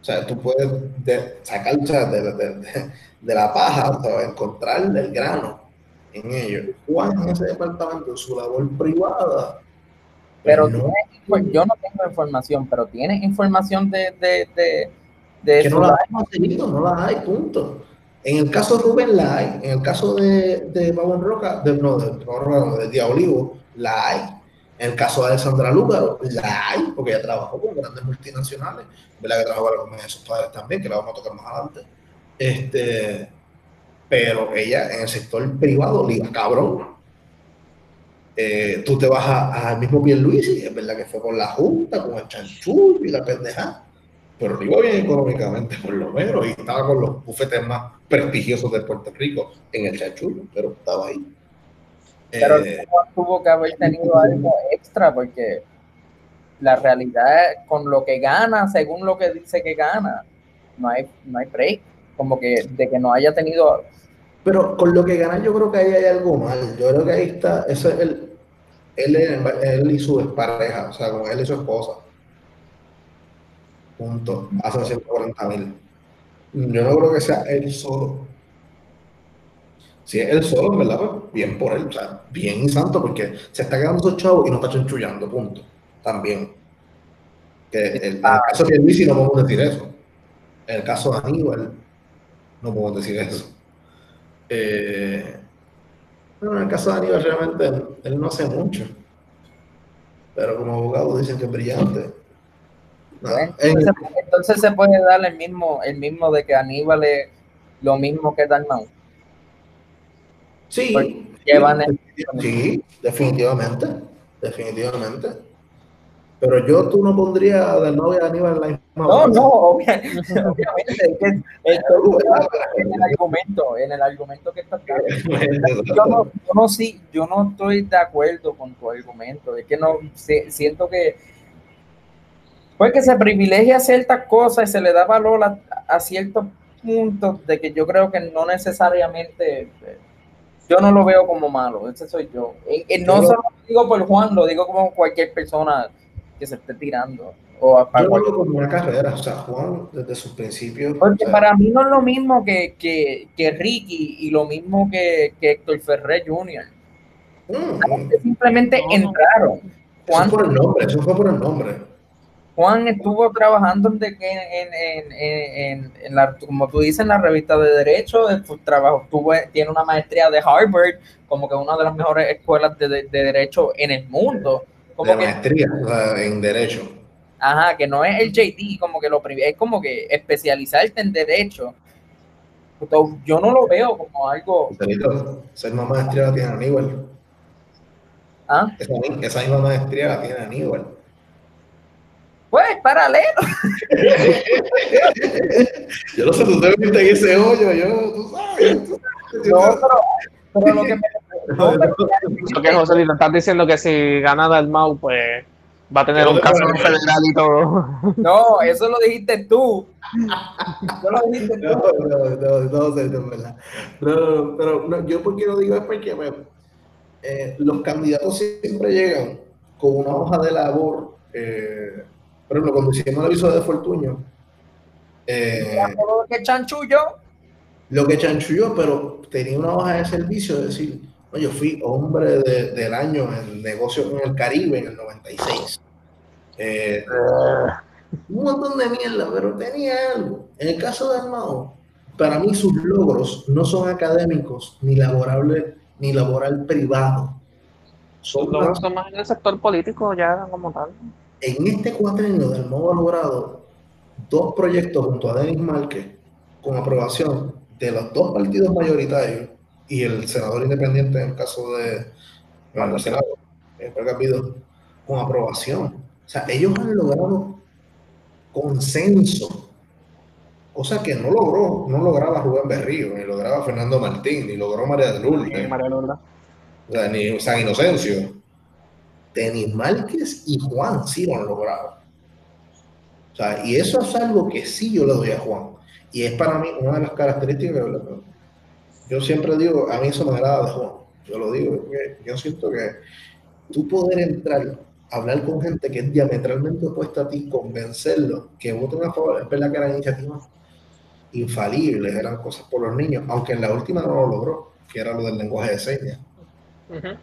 O sea, tú puedes de- sacar o sea, de, de- de- de la paja, o sea, encontrar el grano en ello. Juan en ese departamento, en su labor privada. Pero no, tiene yo no tengo información, pero tiene información de, de, de, de que no la hay no la hay, punto. En el caso de Rubén la hay, en el caso de, de Pablo Roca, de, no, de, no, de Diabolivo, la hay. En el caso de Alessandra Lúgaro, la hay, porque ella trabajó con grandes multinacionales, ¿verdad? Que trabajó con sus padres también, que la vamos a tocar más adelante. Este, pero ella en el sector privado le iba cabrón. Eh, tú te vas a- al mismo Pierluisi, es verdad que fue con la Junta, con el chanchullo y la pendeja, pero iba bien económicamente por lo menos y estaba con los bufetes más prestigiosos de Puerto Rico en el chanchullo, pero estaba ahí. pero Eh, tuvo que haber tenido algo extra porque la realidad es con lo que gana, según lo que dice que gana, no hay, no hay break. Como que de que no haya tenido Pero con lo que gana, yo creo que ahí hay algo mal. Yo creo que ahí está, eso es el, él, él y su pareja, o sea, con él y su esposa. Punto. Hacen 140 mil. Yo no creo que sea él solo. Si es él solo, en verdad, pues bien por él, o sea, bien y santo, porque se está quedando esos chavos y no está chanchullando, punto. También. Que el- en el caso de Luisi no podemos decir eso. En el caso de Aníbal, no podemos decir eso. Eh, bueno, en el caso de Aníbal, realmente él, él no hace mucho. Pero como abogado dicen que es brillante. Entonces, entonces se puede dar el mismo, el mismo de que Aníbal es lo mismo que Dalmau. sí, llevan el- sí, definitivamente. Definitivamente. Pero yo tú no pondría a Dalmau y a Aníbal en la misma No, no, obvia- obviamente. es en el argumento, en el argumento que está yo no, yo no sí, yo no estoy de acuerdo con tu argumento. Es que no si- siento que pues que se privilegia ciertas cosas y se le da valor a, a ciertos puntos de que yo creo que no necesariamente eh, yo no lo veo como malo, ese soy yo. Y- y no Yo- solo lo digo por Juan, lo digo como cualquier persona que se esté tirando. O Yo lo cualquier- veo como una carrera, o sea, Juan desde sus principios. porque o sea, para mí no es lo mismo que, que, que Ricky y lo mismo que, que Héctor Ferrer Jr. mm, simplemente No, no. entraron. eso Juan, por el nombre, eso fue por el nombre. Juan estuvo trabajando en, de- en, en, en, en- en la, como tú dices, en la revista de Derecho, de su trabajo, tuvo, tiene una maestría de Harvard, como que una de las mejores escuelas de, de- de Derecho en el mundo. Como de que, maestría en Derecho. ajá, que no es el JD, como que lo es como que especializarte en Derecho. Yo no lo veo como algo, Esa misma maestría la tiene Aníbal. ¿ah? Esa, esa misma maestría la tiene Aníbal. Pues, paralelo. yo no sé, tú te viste en ese hoyo, yo, tú sabes. no, pero, pero lo que me... No, pero, Lo que José Lito, estás diciendo que si gana Dalmau, pues va a tener un caso federal y todo. no, eso lo dijiste tú. Eso lo dijiste tú. No, no, no, no, sé, no, es verdad. No, no, pero no, yo porque lo digo es porque me, eh, los candidatos siempre llegan con una hoja de labor. Eh, por ejemplo, cuando hicimos el aviso de Fortuño, eh, Lo que chanchullo. lo que chanchulló, pero tenía una hoja de servicio de decir, no, yo fui hombre de- del año en negocio con el Caribe en el 96. Eh, un montón de mierda, pero tenía algo. En el caso de Armado, para mí sus logros no son académicos ni laborables ni laboral privado. Son Los más- logros son más en el sector político ya como tal. En este cuatrenio del Armado ha logrado dos proyectos junto a Denis Márquez con aprobación de los dos partidos mayoritarios y el senador independiente en el caso de bueno, el Senado, Pedro Capido, con aprobación. O sea, ellos han logrado consenso, cosa que no logró, no lograba Rubén Berrío, ni lograba Fernando Martín, ni logró María de Lourdes, María Lourdes. o sea, ni San Inocencio. Denis Márquez y Juan sí lo han logrado. O sea, y eso es algo que sí yo le doy a Juan. Y es para mí una de las características que yo siempre digo, a mí eso me agrada de Juan. Yo lo digo, porque yo siento que tú poder entrar, hablar con gente que es diametralmente opuesta a ti, convencerlos que voten a favor, es verdad que eran iniciativas infalibles, eran cosas por los niños, aunque en la última no lo logró, que era lo del lenguaje de señas. Ujú.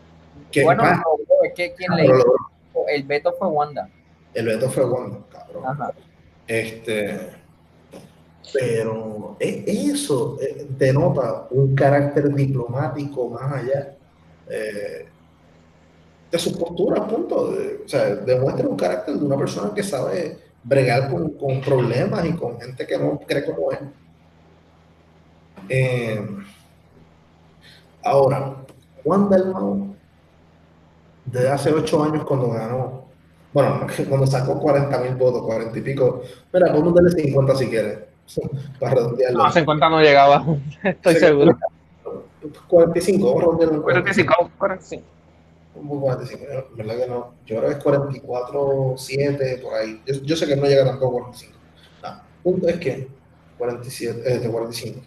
Que Bueno, más, no, es que quien no le lo hizo logró. el veto fue Wanda. El veto fue bueno, cabrón. Ajá. Este, pero e- eso eh, denota un carácter diplomático más allá eh, de su postura, punto. De- o sea, demuestra un carácter de una persona que sabe bregar con, con problemas y con gente que no cree como él. Eh, ahora, Juan Dalmau, desde hace ocho años cuando ganó, bueno, cuando sacó 40 mil votos, 40 y pico, mira, podemos darle 50 si quieres, para redondearlo. No, a 50 no llegaba, estoy Sí. seguro. 45, vamos a redondearlo en 45, 45. Un 45, ¿no? ¿verdad que no? Yo creo que es 44, 7, por ahí. Yo, yo sé que no llega tampoco a 45. No, punto es que 47, eh, de 45.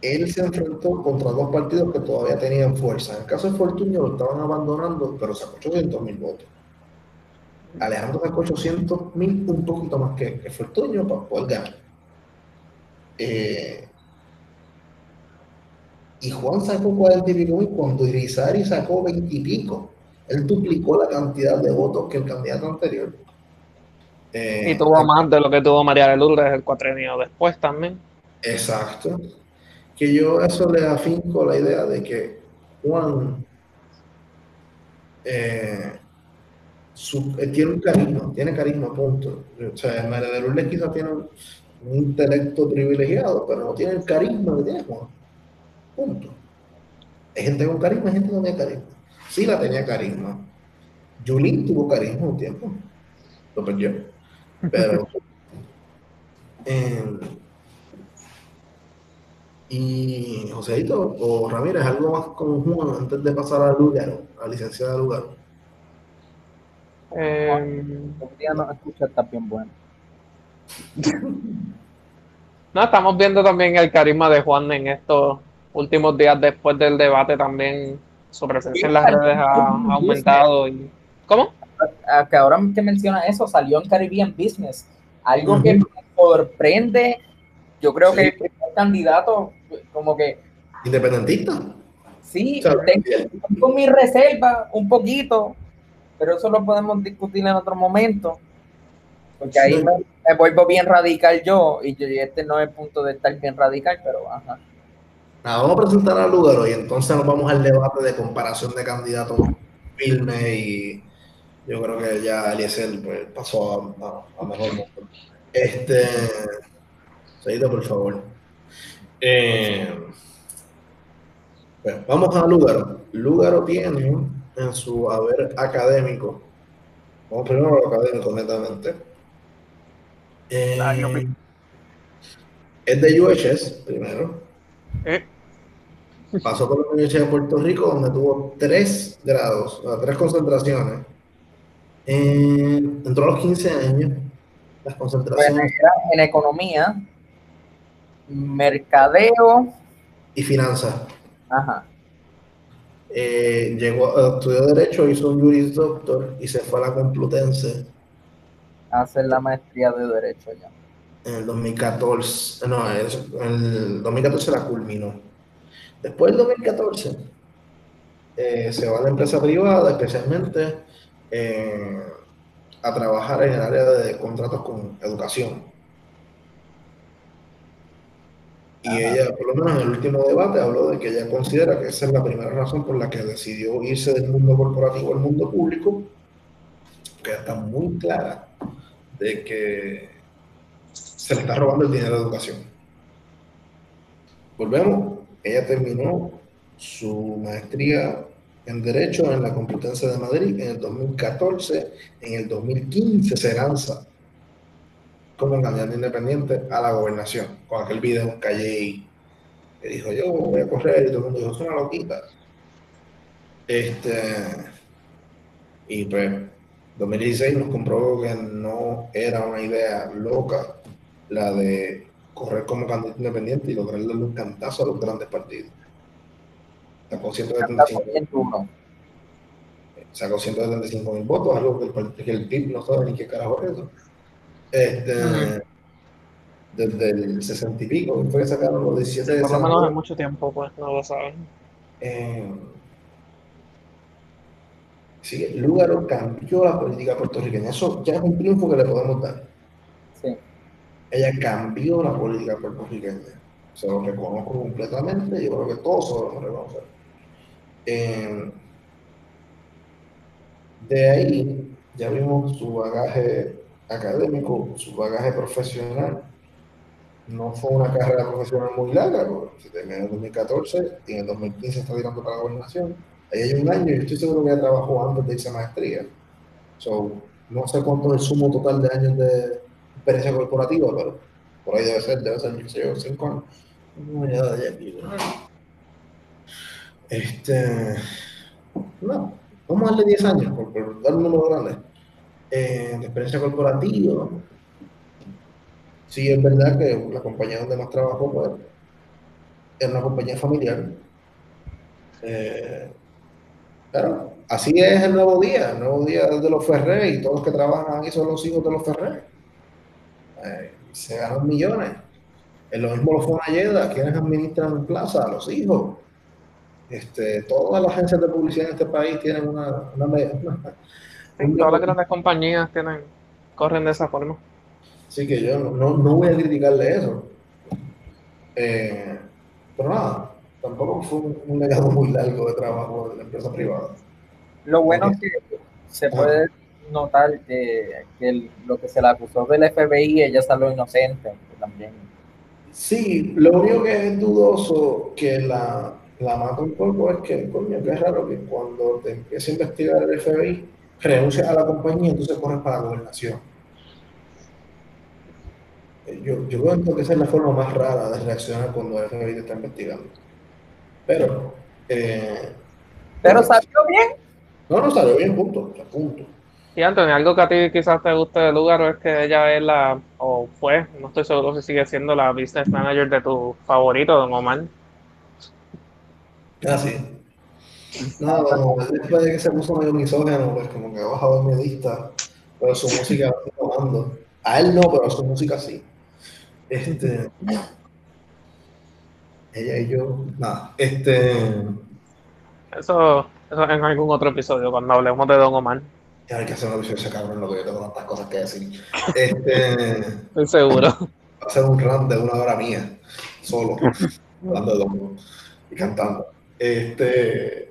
Él se enfrentó contra dos partidos que todavía tenían fuerza. En el caso de Fortunio lo estaban abandonando, pero sacó 800 mil votos. Alejandro sacó 800 mil, un poquito más que, que Fortunio para poder ganar. Eh, y Juan sacó 40 y pico mil cuando Irizarry sacó 20 y pico. Él duplicó la cantidad de votos que el candidato anterior. Eh, Y tuvo más de lo que tuvo María de Lourdes el cuatrenio después también. Exacto. Que yo eso le afinco la idea de que Juan eh, su- eh, tiene un carisma, tiene carisma, punto. O sea, María de Lourdes quizás tiene un, un intelecto privilegiado, pero no tiene el carisma que tiene Juan. Punto. Hay gente con carisma, hay gente que no tiene carisma. Sí la tenía carisma. Yulín tuvo carisma un tiempo. Lo perdió. Pero. eh, y Joséito o Ramírez, algo más con Juan antes de pasar a Lugaro, a licenciada Lugaro. Eh, Un día no escucha está bien bueno. no, estamos viendo también el carisma de Juan en estos últimos días después del debate también. Su presencia en las redes ha, aumentado. Y, ¿Cómo? Ah, que ahora que menciona eso, salió en Caribbean Business. Algo que me sorprende. Yo creo que el primer candidato, como que Independentista. sí, tengo mi reserva un poquito, pero eso lo podemos discutir en otro momento. Porque ahí Sí. me, me vuelvo bien radical yo, y yo- y este no es el punto de estar bien radical, pero ajá. Nada, vamos a presentar a Lugaro y entonces nos vamos al debate de comparación de candidatos firme y yo creo que ya Eliezer pues, pasó a, a- a mejor momento. Este, Seguido, por favor. Eh, vamos a Lugaro. Lugaro tiene en su haber académico Vamos primero a lo académico, netamente. Ah, Eh, es de UHS, primero. Eh, Pasó por la Universidad de Puerto Rico, donde tuvo tres grados, o sea, tres concentraciones. Eh, entró a los 15 años. Las concentraciones en economía, mercadeo, y finanzas. ajá, Eh, llegó, estudió Derecho, hizo un Juris Doctor y se fue a la Complutense hacer la maestría de Derecho ya. en el 2014. No, en el 2014 la culminó. Después del 2014 eh, se va a la empresa privada, especialmente eh, a trabajar en el área de contratos con educación. Y Ajá. ella, por lo menos en el último debate, habló de que ella considera que esa es la primera razón por la que decidió irse del mundo corporativo al mundo público, que está muy clara de que se le está robando el dinero de educación. Volvemos, ella terminó su maestría en Derecho en la Complutense de Madrid en el 2014, en el 2015 se lanza como candidato independiente a la gobernación, con aquel video en Calle que dijo yo voy a correr y todo el mundo dijo es una loquita. Este, y pues 2016 nos comprobó que no era una idea loca la de correr como candidato independiente y lograr darle un cantazo a los grandes partidos. Sacó Está 175 bien duro. sacó 175 mil votos, algo que el, que el PIB no sabe ni qué carajo es eso. Este. Desde el 60 y pico, fue que sacaron los 17 de por lo menos en mucho tiempo, pues, no lo saben. Eh, sí, Lugaro cambió la política puertorriqueña. Eso ya es un triunfo que le podemos dar. Sí. Ella cambió la política puertorriqueña. Se lo reconozco completamente. Yo creo que todos se lo debemos reconocer. Eh, de ahí ya vimos su bagaje académico, su bagaje profesional. No fue una carrera profesional muy larga, se terminó en el 2014 y en el 2015 está tirando para la gobernación. Ahí hay un año y estoy seguro que ella trabajó antes de irse maestría. So, no sé cuánto es el sumo total de años de experiencia corporativa, pero por ahí debe ser, debe ser, yo, cinco años. Ya ¿no? Este, no, vamos a darle 10 años, por, por dar un número grande. Eh, de experiencia corporativa. Sí, es verdad que la compañía donde más trabajó pues, era una compañía familiar. Eh, pero así es el nuevo día, el nuevo día de los Ferré y todos los que trabajan ahí son los hijos de los Ferré. Eh, se ganan millones. En lo mismo los Fonalleda, quienes administran Plaza, los hijos. Este, todas las agencias de publicidad en este país tienen una, una, una- Sí, todas las grandes compañías tienen, corren de esa forma. Así que yo no, no, voy a criticarle eso. Eh, pero nada, tampoco fue un, un legado muy largo de trabajo de la empresa privada. Lo bueno es que se puede notar que, que el- lo que se le acusó del FBI, ella salió inocente también. Sí, lo único que es dudoso que la, la mata un poco es que, coño, que es raro que cuando te empieza a investigar el FBI, renuncias a la compañía y entonces corres para la gobernación. Yo, yo creo que esa es la forma más rara de reaccionar cuando el FBI te está investigando. Pero, eh, Pero salió bien. no, no salió bien, punto, punto. Y Anthony, algo que a ti quizás te guste del lugar es que ella es la, o fue, no estoy seguro si sigue siendo la business manager de tu favorito, Don Omar. Ah, sí. No, como después de que se puso medio misógino, pues como que ha bajado mi lista, pero su música va tomando. A él no, pero su música sí. Este. Ella y yo, nada. Este. Eso, eso en algún otro episodio, cuando hablemos de Don Omar. Ya hay que hacer una visión de ese cabrón, lo que yo tengo tantas cosas que decir. Este. Estoy seguro. Va a ser un rant de una hora mía, solo, hablando de Don y cantando. Este,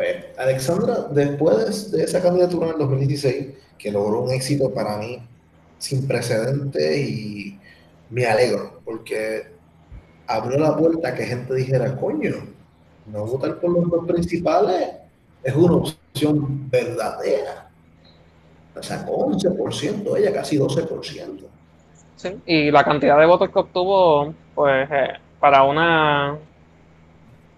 pues, Alexandra, después de esa candidatura en el 2016, que logró un éxito para mí sin precedentes y me alegro, porque abrió la puerta a que gente dijera, coño, no votar por los dos principales es una opción verdadera. sacó 11%, ella casi 12%. Sí, y la cantidad de votos que obtuvo, pues, eh, para una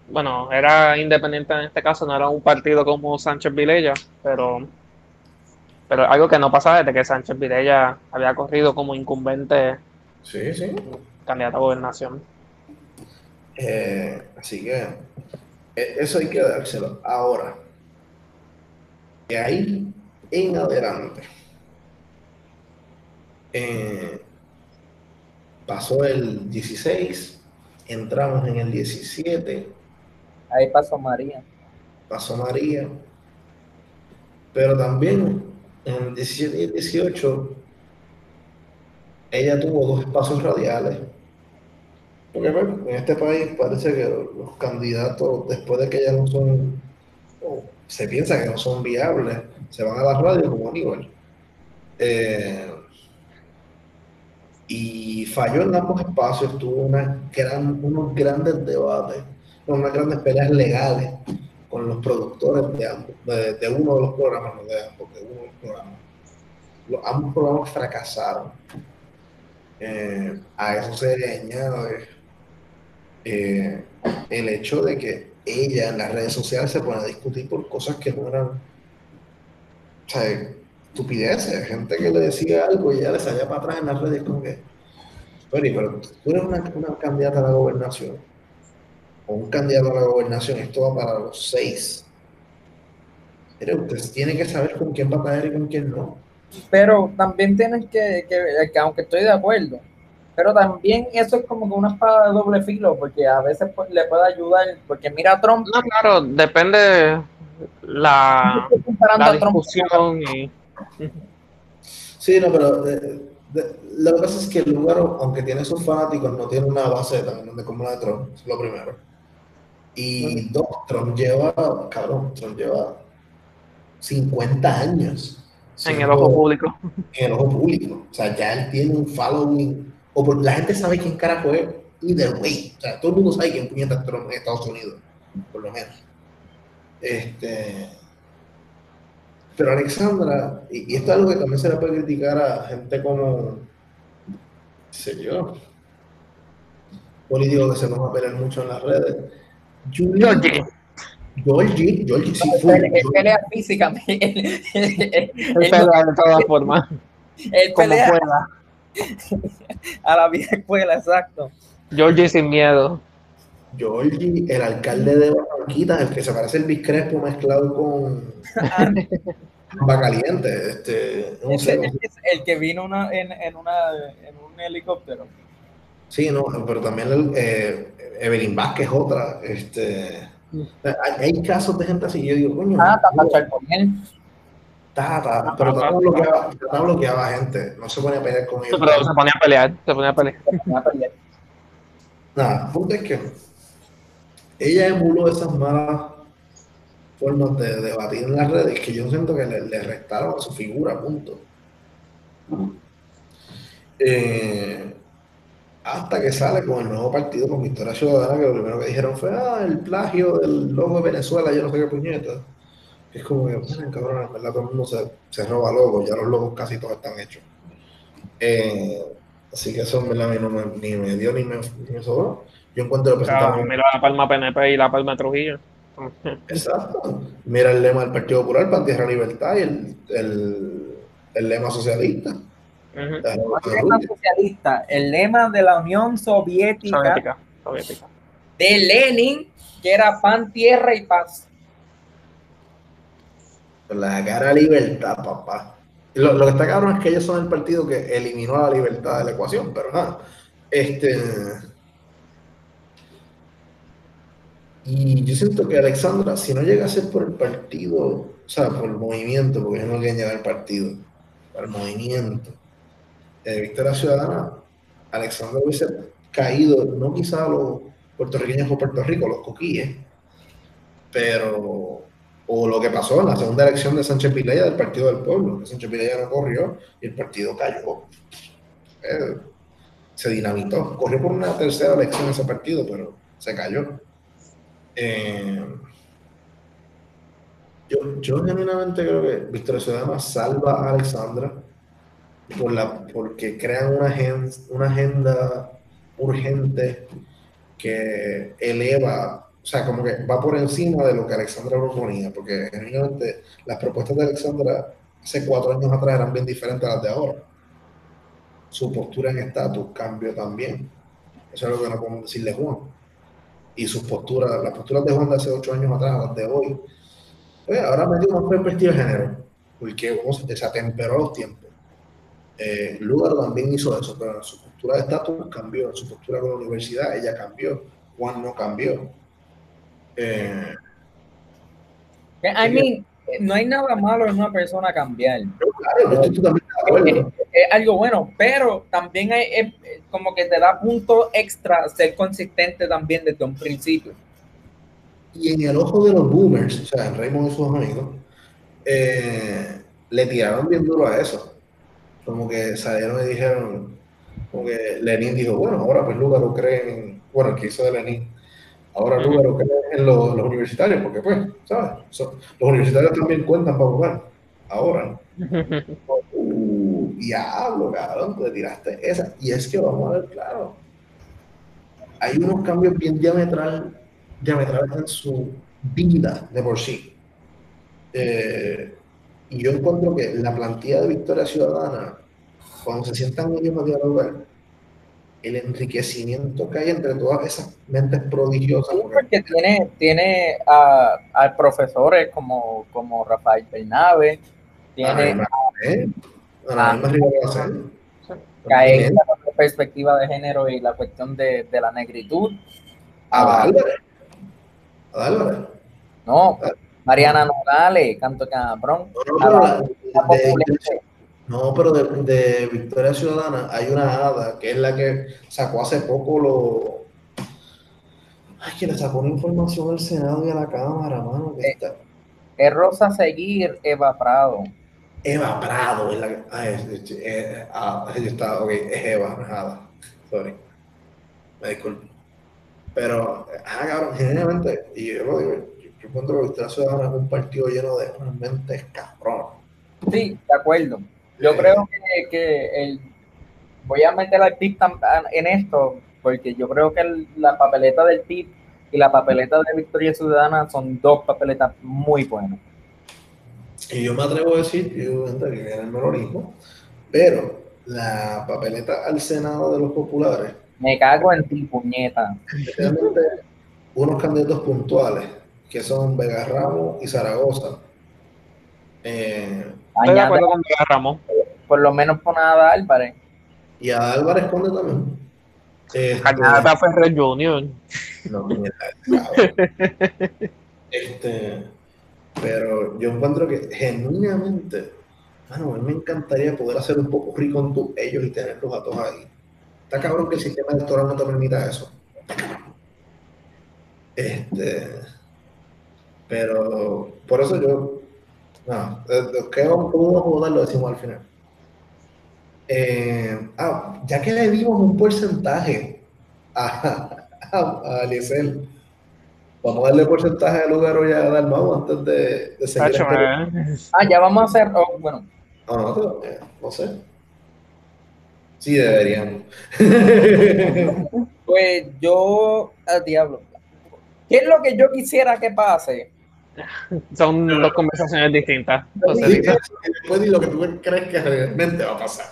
bueno, era independiente en este caso, no era un partido como Sánchez Vilella, pero, pero algo que no pasaba desde que Sánchez Vilella había corrido como incumbente sí, sí. candidato a gobernación. Eh, así que e, eso hay que dárselo. Ahora, de ahí en adelante, eh, pasó el 16, entramos en el 17 Ahí pasó María. Pasó María. Pero también en el 17 y 18 ella tuvo dos espacios radiales. Porque en este país parece que los candidatos, después de que ya no son, se piensa que no son viables, se van a las radios como Aníbal. Eh, y falló en ambos espacios, tuvo una gran, unos grandes debates unas grandes peleas legales con los productores de, ambos, de, uno de los programas, no de ambos, de uno de los programas. ambos programas fracasaron. Eh, a eso se le añade eh, el hecho de que ella en las redes sociales se pone a discutir por cosas que no eran o sea, estupideces, gente que le decía algo y ella le salía para atrás en las redes como que, pero tú eres una candidata a la gobernación o un candidato a la gobernación, esto va para los seis. Pero usted tiene que saber con quién va a caer y con quién no. Pero también tienes que, que, aunque estoy de acuerdo, pero también eso es como que una espada de doble filo, porque a veces le puede ayudar, porque mira a Trump. No, claro, depende la, la discusión y... Sí, no, pero eh, lo que pasa es que el lugar, aunque tiene sus fanáticos, no tiene una base también de como la de Trump, es lo primero. Y dos, Trump lleva, cabrón, Trump lleva 50 años. En el ojo público. En el ojo público. O sea, ya él tiene un following. O porque la gente sabe quién carajo es. Either way. O sea, todo el mundo sabe quién puñeta Trump en Estados Unidos. Por lo menos. Este. Pero Alexandra, y, esto es algo que también se le puede criticar a gente como. sé yo. Políticos que se van a pelear mucho en las redes Georgie. Georgie, Georgie, sí fue. Él, pelea físicamente. Él, pelea de todas formas. Él pelea a la vieja escuela, exacto. Georgie sin miedo. Georgie, el alcalde de Barranquita, el que se parece el Biscrespo mezclado con Bacaliente. Este, no sé, el que vino una, en, en, una, en un helicóptero. Sí, no, pero también el, eh, Evelyn Vázquez otra. Este, hay, casos de gente así. Yo digo, coño. Ah, Tata él. Tata, pero Tata bloqueaba, Tata bloqueaba gente. No se ponía a pelear con ellos. Pero se ponía a pelear. Se ponía a pelear. Nada, el punto es que ella emuló esas malas formas de debatir en las redes que yo siento que le, le restaron a su figura, punto. Eh, hasta que sale con el nuevo partido, con Victoria Ciudadana, que lo primero que dijeron fue, ah, el plagio del logo de Venezuela, yo no sé qué puñeta. Es como que, bueno, cabrón, en verdad todo el mundo se, se roba logos, ya los logos casi todos están hechos. Eh, así que eso en verdad a mí no me, ni me dio ni me, ni me sobró. Yo encuentro que claro, Mira la palma PNP y la palma Trujillo. Exacto. Mira el lema del Partido Popular, para Tierra Libertad y el, el, el lema socialista. El lema socialista, el lema de la Unión Soviética, de Lenin, que era pan, tierra y paz. La cara libertad, papá. Lo, lo, que está cabrón es que ellos son el partido que eliminó la libertad de la ecuación, pero nada. Este. Y yo siento que Alexandra, si no llega a ser por el partido, o sea, por el movimiento, porque ellos no quieren llegar al partido, al movimiento, eh, Victoria Ciudadana, Alexandra hubiese caído, no quizá los puertorriqueños por Puerto Rico, los coquíes, pero, o lo que pasó en la segunda elección de Sánchez Pilella del Partido del Pueblo, que Sánchez Pilella no corrió y el partido cayó. Eh, se dinamitó. Corrió por una tercera elección ese partido, pero se cayó. Eh, Yo, yo genuinamente creo que Victoria Ciudadana salva a Alexandra por la, porque crean una, una agenda urgente que eleva, o sea, como que va por encima de lo que Alexandra proponía, porque genuinamente las propuestas de Alexandra hace cuatro años atrás eran bien diferentes a las de ahora. Su postura en estatus cambió también. Eso es lo que no podemos decirle Juan. Y sus posturas, las posturas de Juan de hace ocho años atrás, las de hoy, pues ahora metió más perspectiva de género, porque se, se atemperó los tiempos. Eh, Lugar también hizo eso, pero en su postura de estatus cambió, en su postura con la universidad ella cambió, Juan no cambió. Eh, I mean, no hay nada malo en una persona cambiar. Claro, es, algo bueno, pero también hay, es, como que te da punto extra ser consistente también desde un principio. Y en el ojo de los boomers, o sea, en Raymond y sus amigos, eh, le tiraron bien duro a eso. Como que salieron y dijeron, como que Lenin dijo, bueno, ahora pues Lugaro cree en, bueno, el que hizo de Lenin, ahora Lugaro cree en los, los universitarios, porque pues, ¿sabes? los universitarios también cuentan para jugar, ahora. uh, diablo, cabrón, te tiraste esa. Y es que vamos a ver, claro, hay unos cambios bien diametral, diametrales en su vida de por sí. Eh, y yo encuentro que la plantilla de Victoria Ciudadana, cuando se sientan ellos a dialogar, el enriquecimiento que hay entre todas esas mentes prodigiosas. porque tiene, tiene a, a, profesores como, como Rafael Bernabe, tiene a, la perspectiva de género y la cuestión de, de la negritud. A Álvarez. A Álvarez. No, Mariana Nogales, Canto Cabrón. No, pero de, Victoria Ciudadana hay una hada que es la que sacó hace poco lo. Ay, que le sacó una información al Senado y a la Cámara, mano. Eh, es Rosa Seguir, Eva Prado. Eva Prado es la que. Ay, es, es, ah, está, ok, es Eva, no es Ada. Sorry. Me disculpo. Pero, ah, cabrón, generalmente, y yo lo digo, yo encuentro que Victoria Ciudadana es un partido lleno de mentes cabrón. Sí, de acuerdo. Yo creo que, que el, voy a meter al PIB en esto, porque yo creo que la papeleta del PIB y la papeleta de Victoria Ciudadana son dos papeletas muy buenas. Y yo me atrevo a decir, yo que viene el menorismo, pero la papeleta al Senado de los populares. Me cago en ti, puñeta. Especialmente unos candidatos puntuales que son Vega Ramos y Zaragoza. Eh, Estoy de acuerdo con Vega Ramos. Por lo menos por nada a Álvarez. Y a Álvarez Conde también. Este, Cañada Ferrer Junior. No, este, pero yo encuentro que genuinamente, bueno, a mí me encantaría poder hacer un poco rico en tu, ellos y tenerlos a todos ahí. Está cabrón que el sistema electoral no te permita eso. Este, pero por eso yo, no, ¿qué vamos, ¿cómo vamos a votar? Lo decimos al final. Eh, ah, ya que le dimos un porcentaje a, a, a vamos a darle porcentaje de lugar hoy a Dalmau antes de, de seguir. Este ah, ya vamos a hacer, oh, bueno. No, no, no sé. Sí, deberíamos. pues yo, al diablo. ¿Qué es lo que yo quisiera que pase? Son dos conversaciones distintas. Después di lo que tú crees que realmente va a pasar.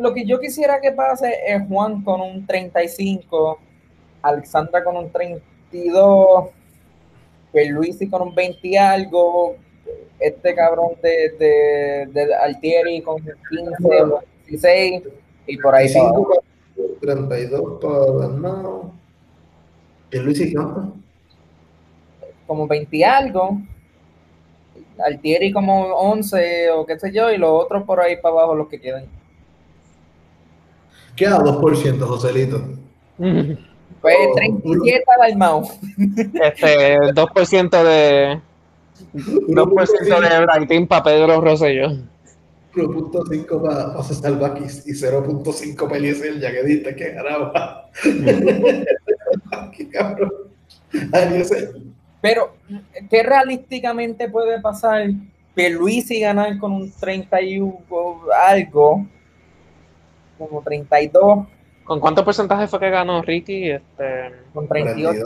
lo que yo quisiera que pase es Juan con un 35, Alexandra con un 32, Luisi con un 20 y algo, este cabrón de, de, de Altieri con 15 16 y por ahí. 32 para Dalmao. ¿Y cuánto? Como 20 y algo, Altieri como 11 o qué sé yo, y los otros por ahí para abajo los que quedan. Queda 2%, Joselito. Pues 37 al Mau. Este, 2% de 2% de Brighton para Pedro Rosselló. 1.5 para César Baquis y 0.5 para Eliezer, ya que diste que ganaba. Qué cabrón. Eliezer. Pero, ¿qué realísticamente puede pasar? y ganar con un 30 y algo, como 32. ¿Con cuánto porcentaje fue que ganó Ricky? Este... Con 38.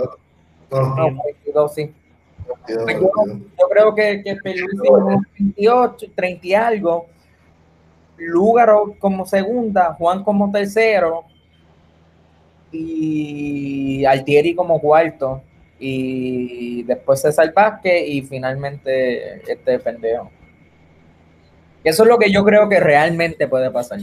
No, 32, sí. yo, creo que, que ganó 38, 30 y algo. Lúgaro como segunda, Juan como tercero y Altieri como cuarto y después César Vázquez y finalmente este pendejo. Eso es lo que yo creo que realmente puede pasar.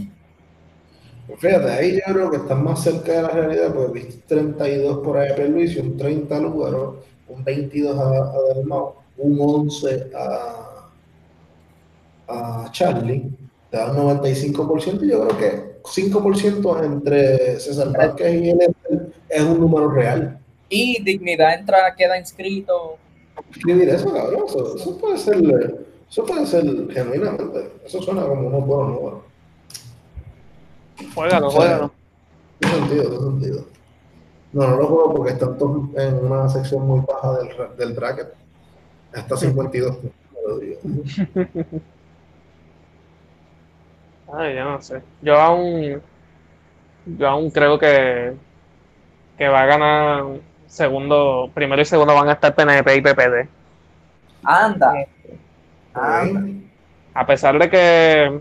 Pues fíjate, ahí yo creo que están más cerca de la realidad, porque viste 32 por ahí a Luis, un 30 a Lugaro, un 22 a, a un 11 a, a Charlie, te da un 95%, y yo creo que 5% entre César Vázquez y él es un número real. Y Dignidad entra, queda inscrito. Escribir eso, cabrón, eso, puede ser, eso puede ser genuinamente, eso suena como unos buenos números. Juégalo, juégalo. Tiene sentido, tiene sentido. No, no lo juego porque están todos en una sección muy baja del, del bracket. Hasta 52. Ay, yo no sé. Yo aún, yo aún creo que, que va a ganar segundo, primero y segundo van a estar PNP y PPD. Anda. A pesar de que,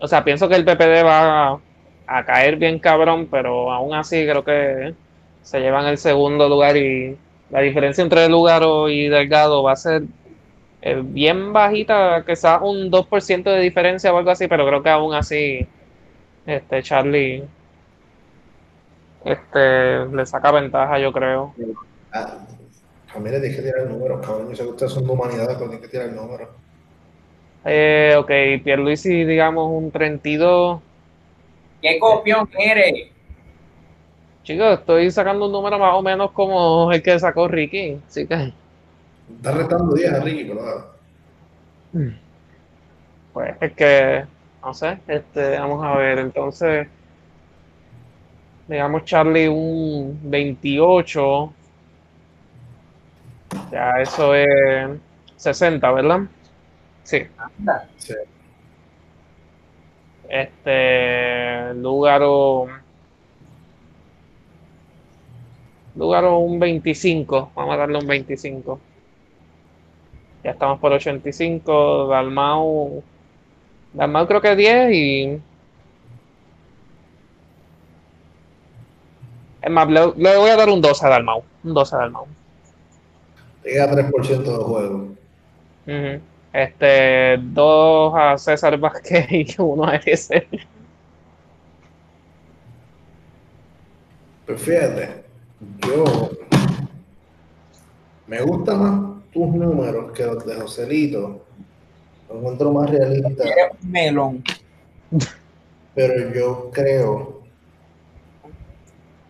o sea, pienso que el PPD va a, caer bien cabrón, pero aún así creo que se llevan el segundo lugar y la diferencia entre Lugaro y Delgado va a ser eh, bien bajita, quizás un 2% de diferencia o algo así, pero creo que aún así este Charlie este, le saca ventaja, yo creo. Ah, Ramírez, tienes que tirar el número, cabrón. Yo sé que ustedes son de humanidad, pero tienes que tirar el número. Eh, ok, Pierluisi, digamos, un 32. ¿Qué copión eres? Chicos, estoy sacando un número más o menos como el que sacó Ricky, así que... Está retando 10 a Ricky, pero... Pues es que, no sé, este, vamos a ver, entonces digamos Charlie un 28. Ya eso es 60, ¿verdad? Sí. sí. Este, Lugaro. Lugaro un 25. Vamos a darle un 25. Ya estamos por 85. Dalmau. Dalmau creo que 10 y Es más, le, voy a dar un 2 a Dalmau. Un 2 a Dalmau. Llega 3% de juego. Este, 2 a César Vázquez y 1 a ese. Pues fíjate, yo me gustan más tus números que los de Joselito. Lo encuentro más realista. Melón. Pero yo creo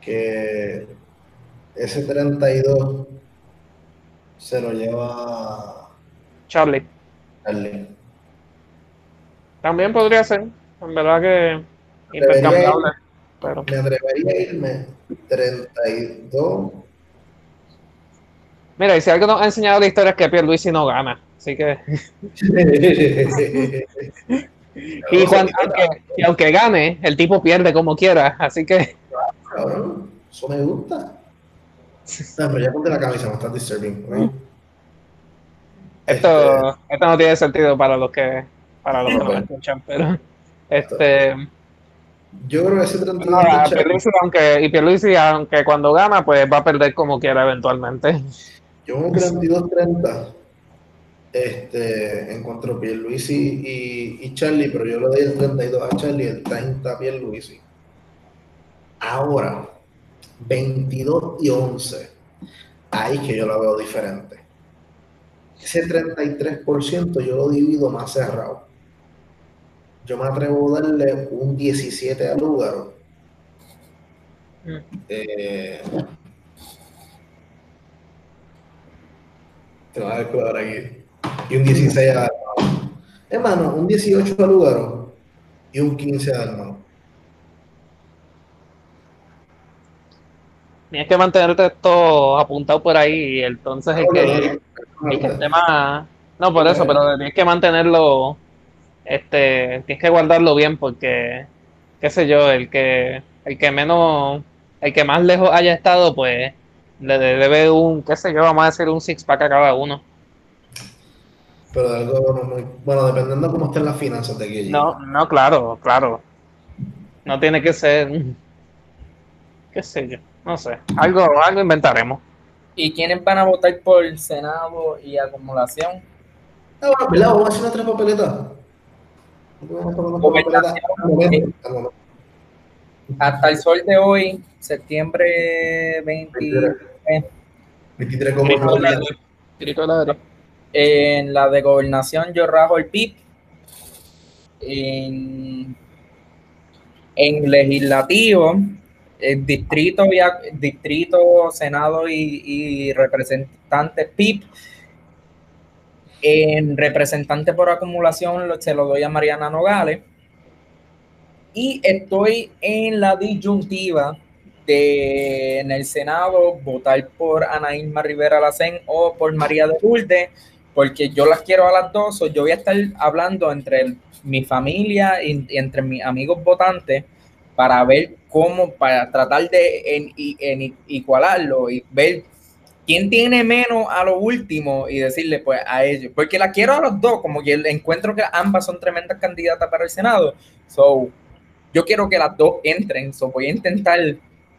que ese 32 se lo lleva Charlie. Charlie. También podría ser, en verdad que intercambiable. pero... Me atrevería a irme 32. Mira, y si algo nos ha enseñado la historia es que Pierluisi no gana, así que... y, aunque, y aunque gane, el tipo pierde como quiera, así que cabrón. Eso me gusta. pero ya ponte la camisa, me estás disturbing. Esto, este, esto no tiene sentido para los que para los que no me escuchan, pero este yo creo que ese 32 no, Pierluisi, aunque, y Pierluisi, aunque cuando gana, pues va a perder como quiera eventualmente. Yo un 32-30 este, encuentro Pierluisi y, y Charlie, pero yo le doy el 32 a Charlie y el 30 a Pierluisi. Ahora, 22 y 11, ahí que yo la veo diferente. Ese 33% yo lo divido más cerrado. Yo me atrevo a darle un 17 al Lugaro. Mm. Eh, te vas a ver aquí. Y un 16 a Hermano, un 18 al Lugaro y un 15 al tienes que mantenerte esto apuntado por ahí, y entonces el que, el que esté más... No, por eso, pero tienes que mantenerlo, este, tienes que guardarlo bien porque, qué sé yo, el que, el que menos, el que más lejos haya estado, pues le debe un, qué sé yo, vamos a decir un six pack a cada uno. Pero de algo no muy, bueno, dependiendo de cómo estén las finanzas de aquí. No, no, claro, claro. No tiene que ser, qué sé yo, no sé, algo, algo inventaremos. ¿Y quiénes van a votar por el Senado y acumulación? ¿verdad? Vamos a hacer tres papeletas. Hasta el sol de hoy, septiembre 20, 23 como Grito de no, ladre, grito de ladre. en la de gobernación yo rajo el PIB. En, en legislativo, el distrito, y a- distrito, senado y, y representantes PIB. En representante por acumulación se lo doy a Mariana Nogales. Y estoy en la disyuntiva de en el Senado votar por Ana Irma Rivera Lacén o por María de Lourdes, porque yo las quiero a las dos, o yo voy a estar hablando entre el- mi familia y entre mis amigos votantes para ver cómo, para tratar de en- y- en- igualarlo y ver quién tiene menos a lo último y decirle pues a ellos, porque las quiero a los dos, como que encuentro que ambas son tremendas candidatas para el Senado, so yo quiero que las dos entren, so voy a intentar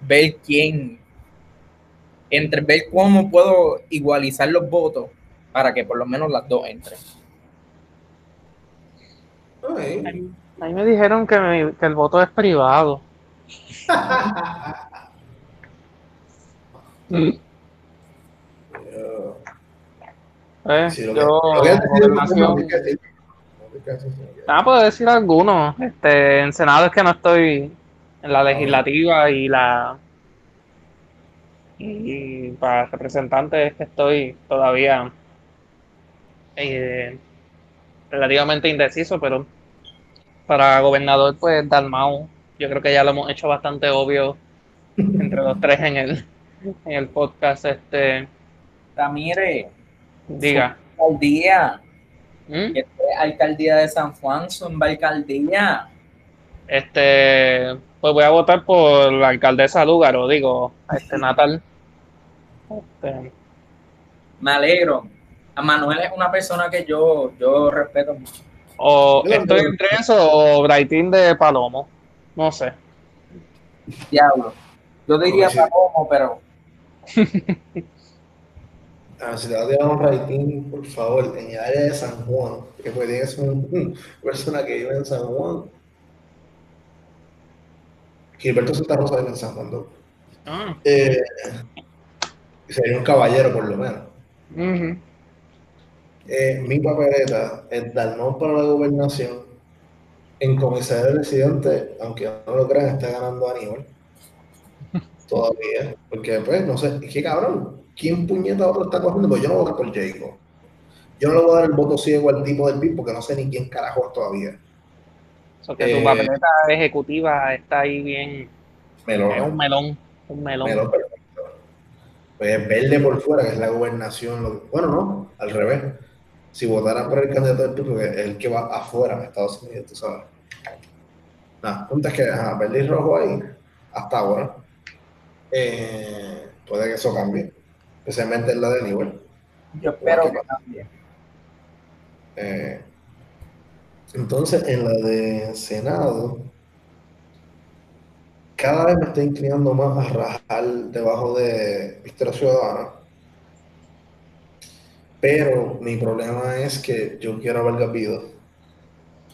ver quién, entre ver cómo puedo igualizar los votos para que por lo menos las dos entren. Ay. A mí me dijeron que, que el voto es privado. Eh, lo yo. Ah, puedo decir algunos. Este, en Senado es que no estoy en la legislativa y la y para representantes es que estoy todavía eh, relativamente indeciso, pero para gobernador pues Dalmau, yo creo que ya lo hemos hecho bastante obvio entre los tres en el en el podcast. Este, Ramírez, diga. alcaldía, ¿Mm? alcaldía de San Juan, son alcaldía. Este, pues voy a votar por la alcaldesa Lúgaro, digo, este Natal. Este, Me alegro. A Manuel es una persona que yo, yo respeto mucho. o estoy entre eso o Braitín de Palomo. No sé. Diablo. Yo diría. Palomo, pero Ah, si te vas a tirar un rating, por favor, en el área de San Juan, que pues tienes un- una persona que vive en San Juan. Gilberto Santa Rosa vive en San Juan, ¿no? Ah, Eh, sería un caballero, por lo menos. Eh, mi papeleta es Dalmau para la gobernación. En comisario residente, aunque no lo crean, está ganando Aníbal. Todavía. Porque, pues, no sé, es que cabrón, ¿quién puñeta otro está cogiendo? Pues yo no voy a votar por Jacob. Yo no le voy a dar el voto ciego al tipo del PIB porque no sé ni quién carajo es todavía. So que tu Eh, papeleta ejecutiva está ahí bien. Me lo Es un melón. Un melón. me lo perfecto. Pues verde por fuera, que es la gobernación. lo- bueno, no, al revés. Si votaran por el candidato del PIB, porque es el que va afuera, a Estados Unidos, tú sabes. Nada, punto es que, ajá, verde y rojo ahí, hasta ahora. Eh, puede que eso cambie, especialmente en la de nivel. yo espero que cambie. Eh, entonces, en la de Senado, cada vez me estoy inclinando más a rajar debajo de Victoria Ciudadana. Pero mi problema es que yo quiero haber Gapido.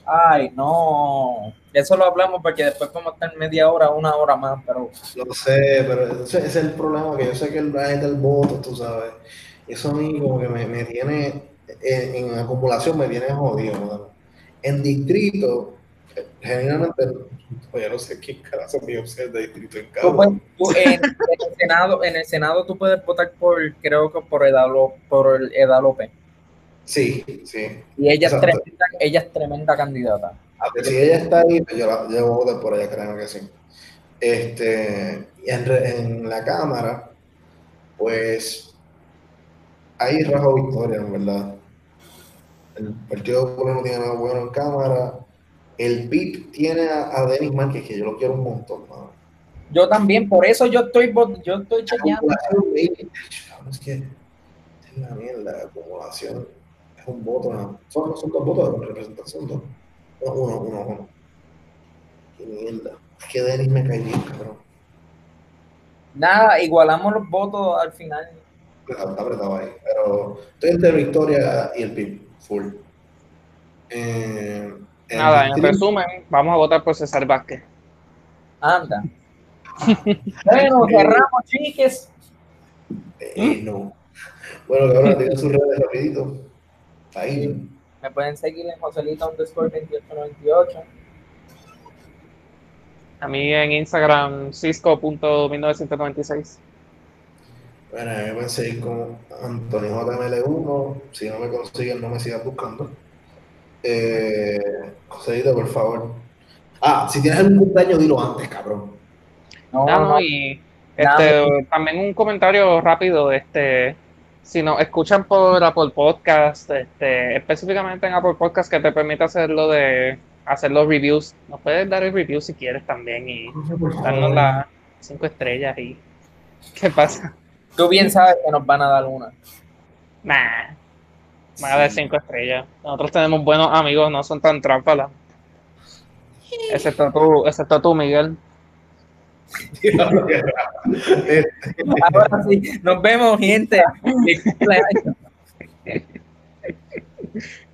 Ay, no. Eso lo hablamos porque después vamos a estar media hora, una hora más, pero Lo sé, pero ese, ese es el problema, que yo sé que el viaje del voto, tú sabes. Eso a mí como que me, me tiene, en, en acumulación me tiene jodido. En distrito, eh, generalmente, oye, no sé quién carajo mi opción de distrito en cada tú puedes- tú en, en el Senado, en el Senado tú puedes votar por, creo que por Eda, Lo- por el Eda López. Sí, sí. Y ella es, tremenda, ella es tremenda candidata. A ver, si ella está ahí, pues yo, la, yo votar por ella, créeme que sí. Este, en, en la cámara, pues ahí rajo victoria, en verdad. El Partido Popular no tiene nada bueno en cámara. El PIB tiene a, Denis Márquez, que yo lo quiero un montón. Yo también, por eso yo estoy, yo estoy chequeando. Es que es la mierda, la acumulación es un voto. No. Son, son dos votos de representación, dos. Uno, uno, uno. Qué mierda. Es que Denis me cae bien, cabrón. Nada, igualamos los votos al final. Está apretado ahí. Pero estoy entre Victoria y el PIB, full. Eh, Nada, en resumen, vamos a votar por César Vázquez. Anda. bueno, cerramos, chiques. Eh, no. Bueno, ahora tienen sus redes rapidito. Ahí. Me pueden seguir en Joselito underscore 2898. A mí en Instagram, cisco.1996. Bueno, me pueden seguir con Antonio JML1. Si no me consiguen, no me sigas buscando. Eh, Joselito, por favor. Ah, si tienes algún cumpleaños, dilo antes, cabrón. No, no, y este, también un comentario rápido, este, si nos escuchan por Apple Podcast, este, específicamente en Apple Podcast que te permite hacerlo de hacer los reviews, nos puedes dar el review si quieres también y darnos las cinco estrellas y ¿qué pasa? Tú bien sabes que nos van a dar una. Nah, más de cinco estrellas. Nosotros tenemos buenos amigos, no son tan trámpalas. Excepto tú, excepto tú, Miguel. Ahora sí, nos vemos, gente.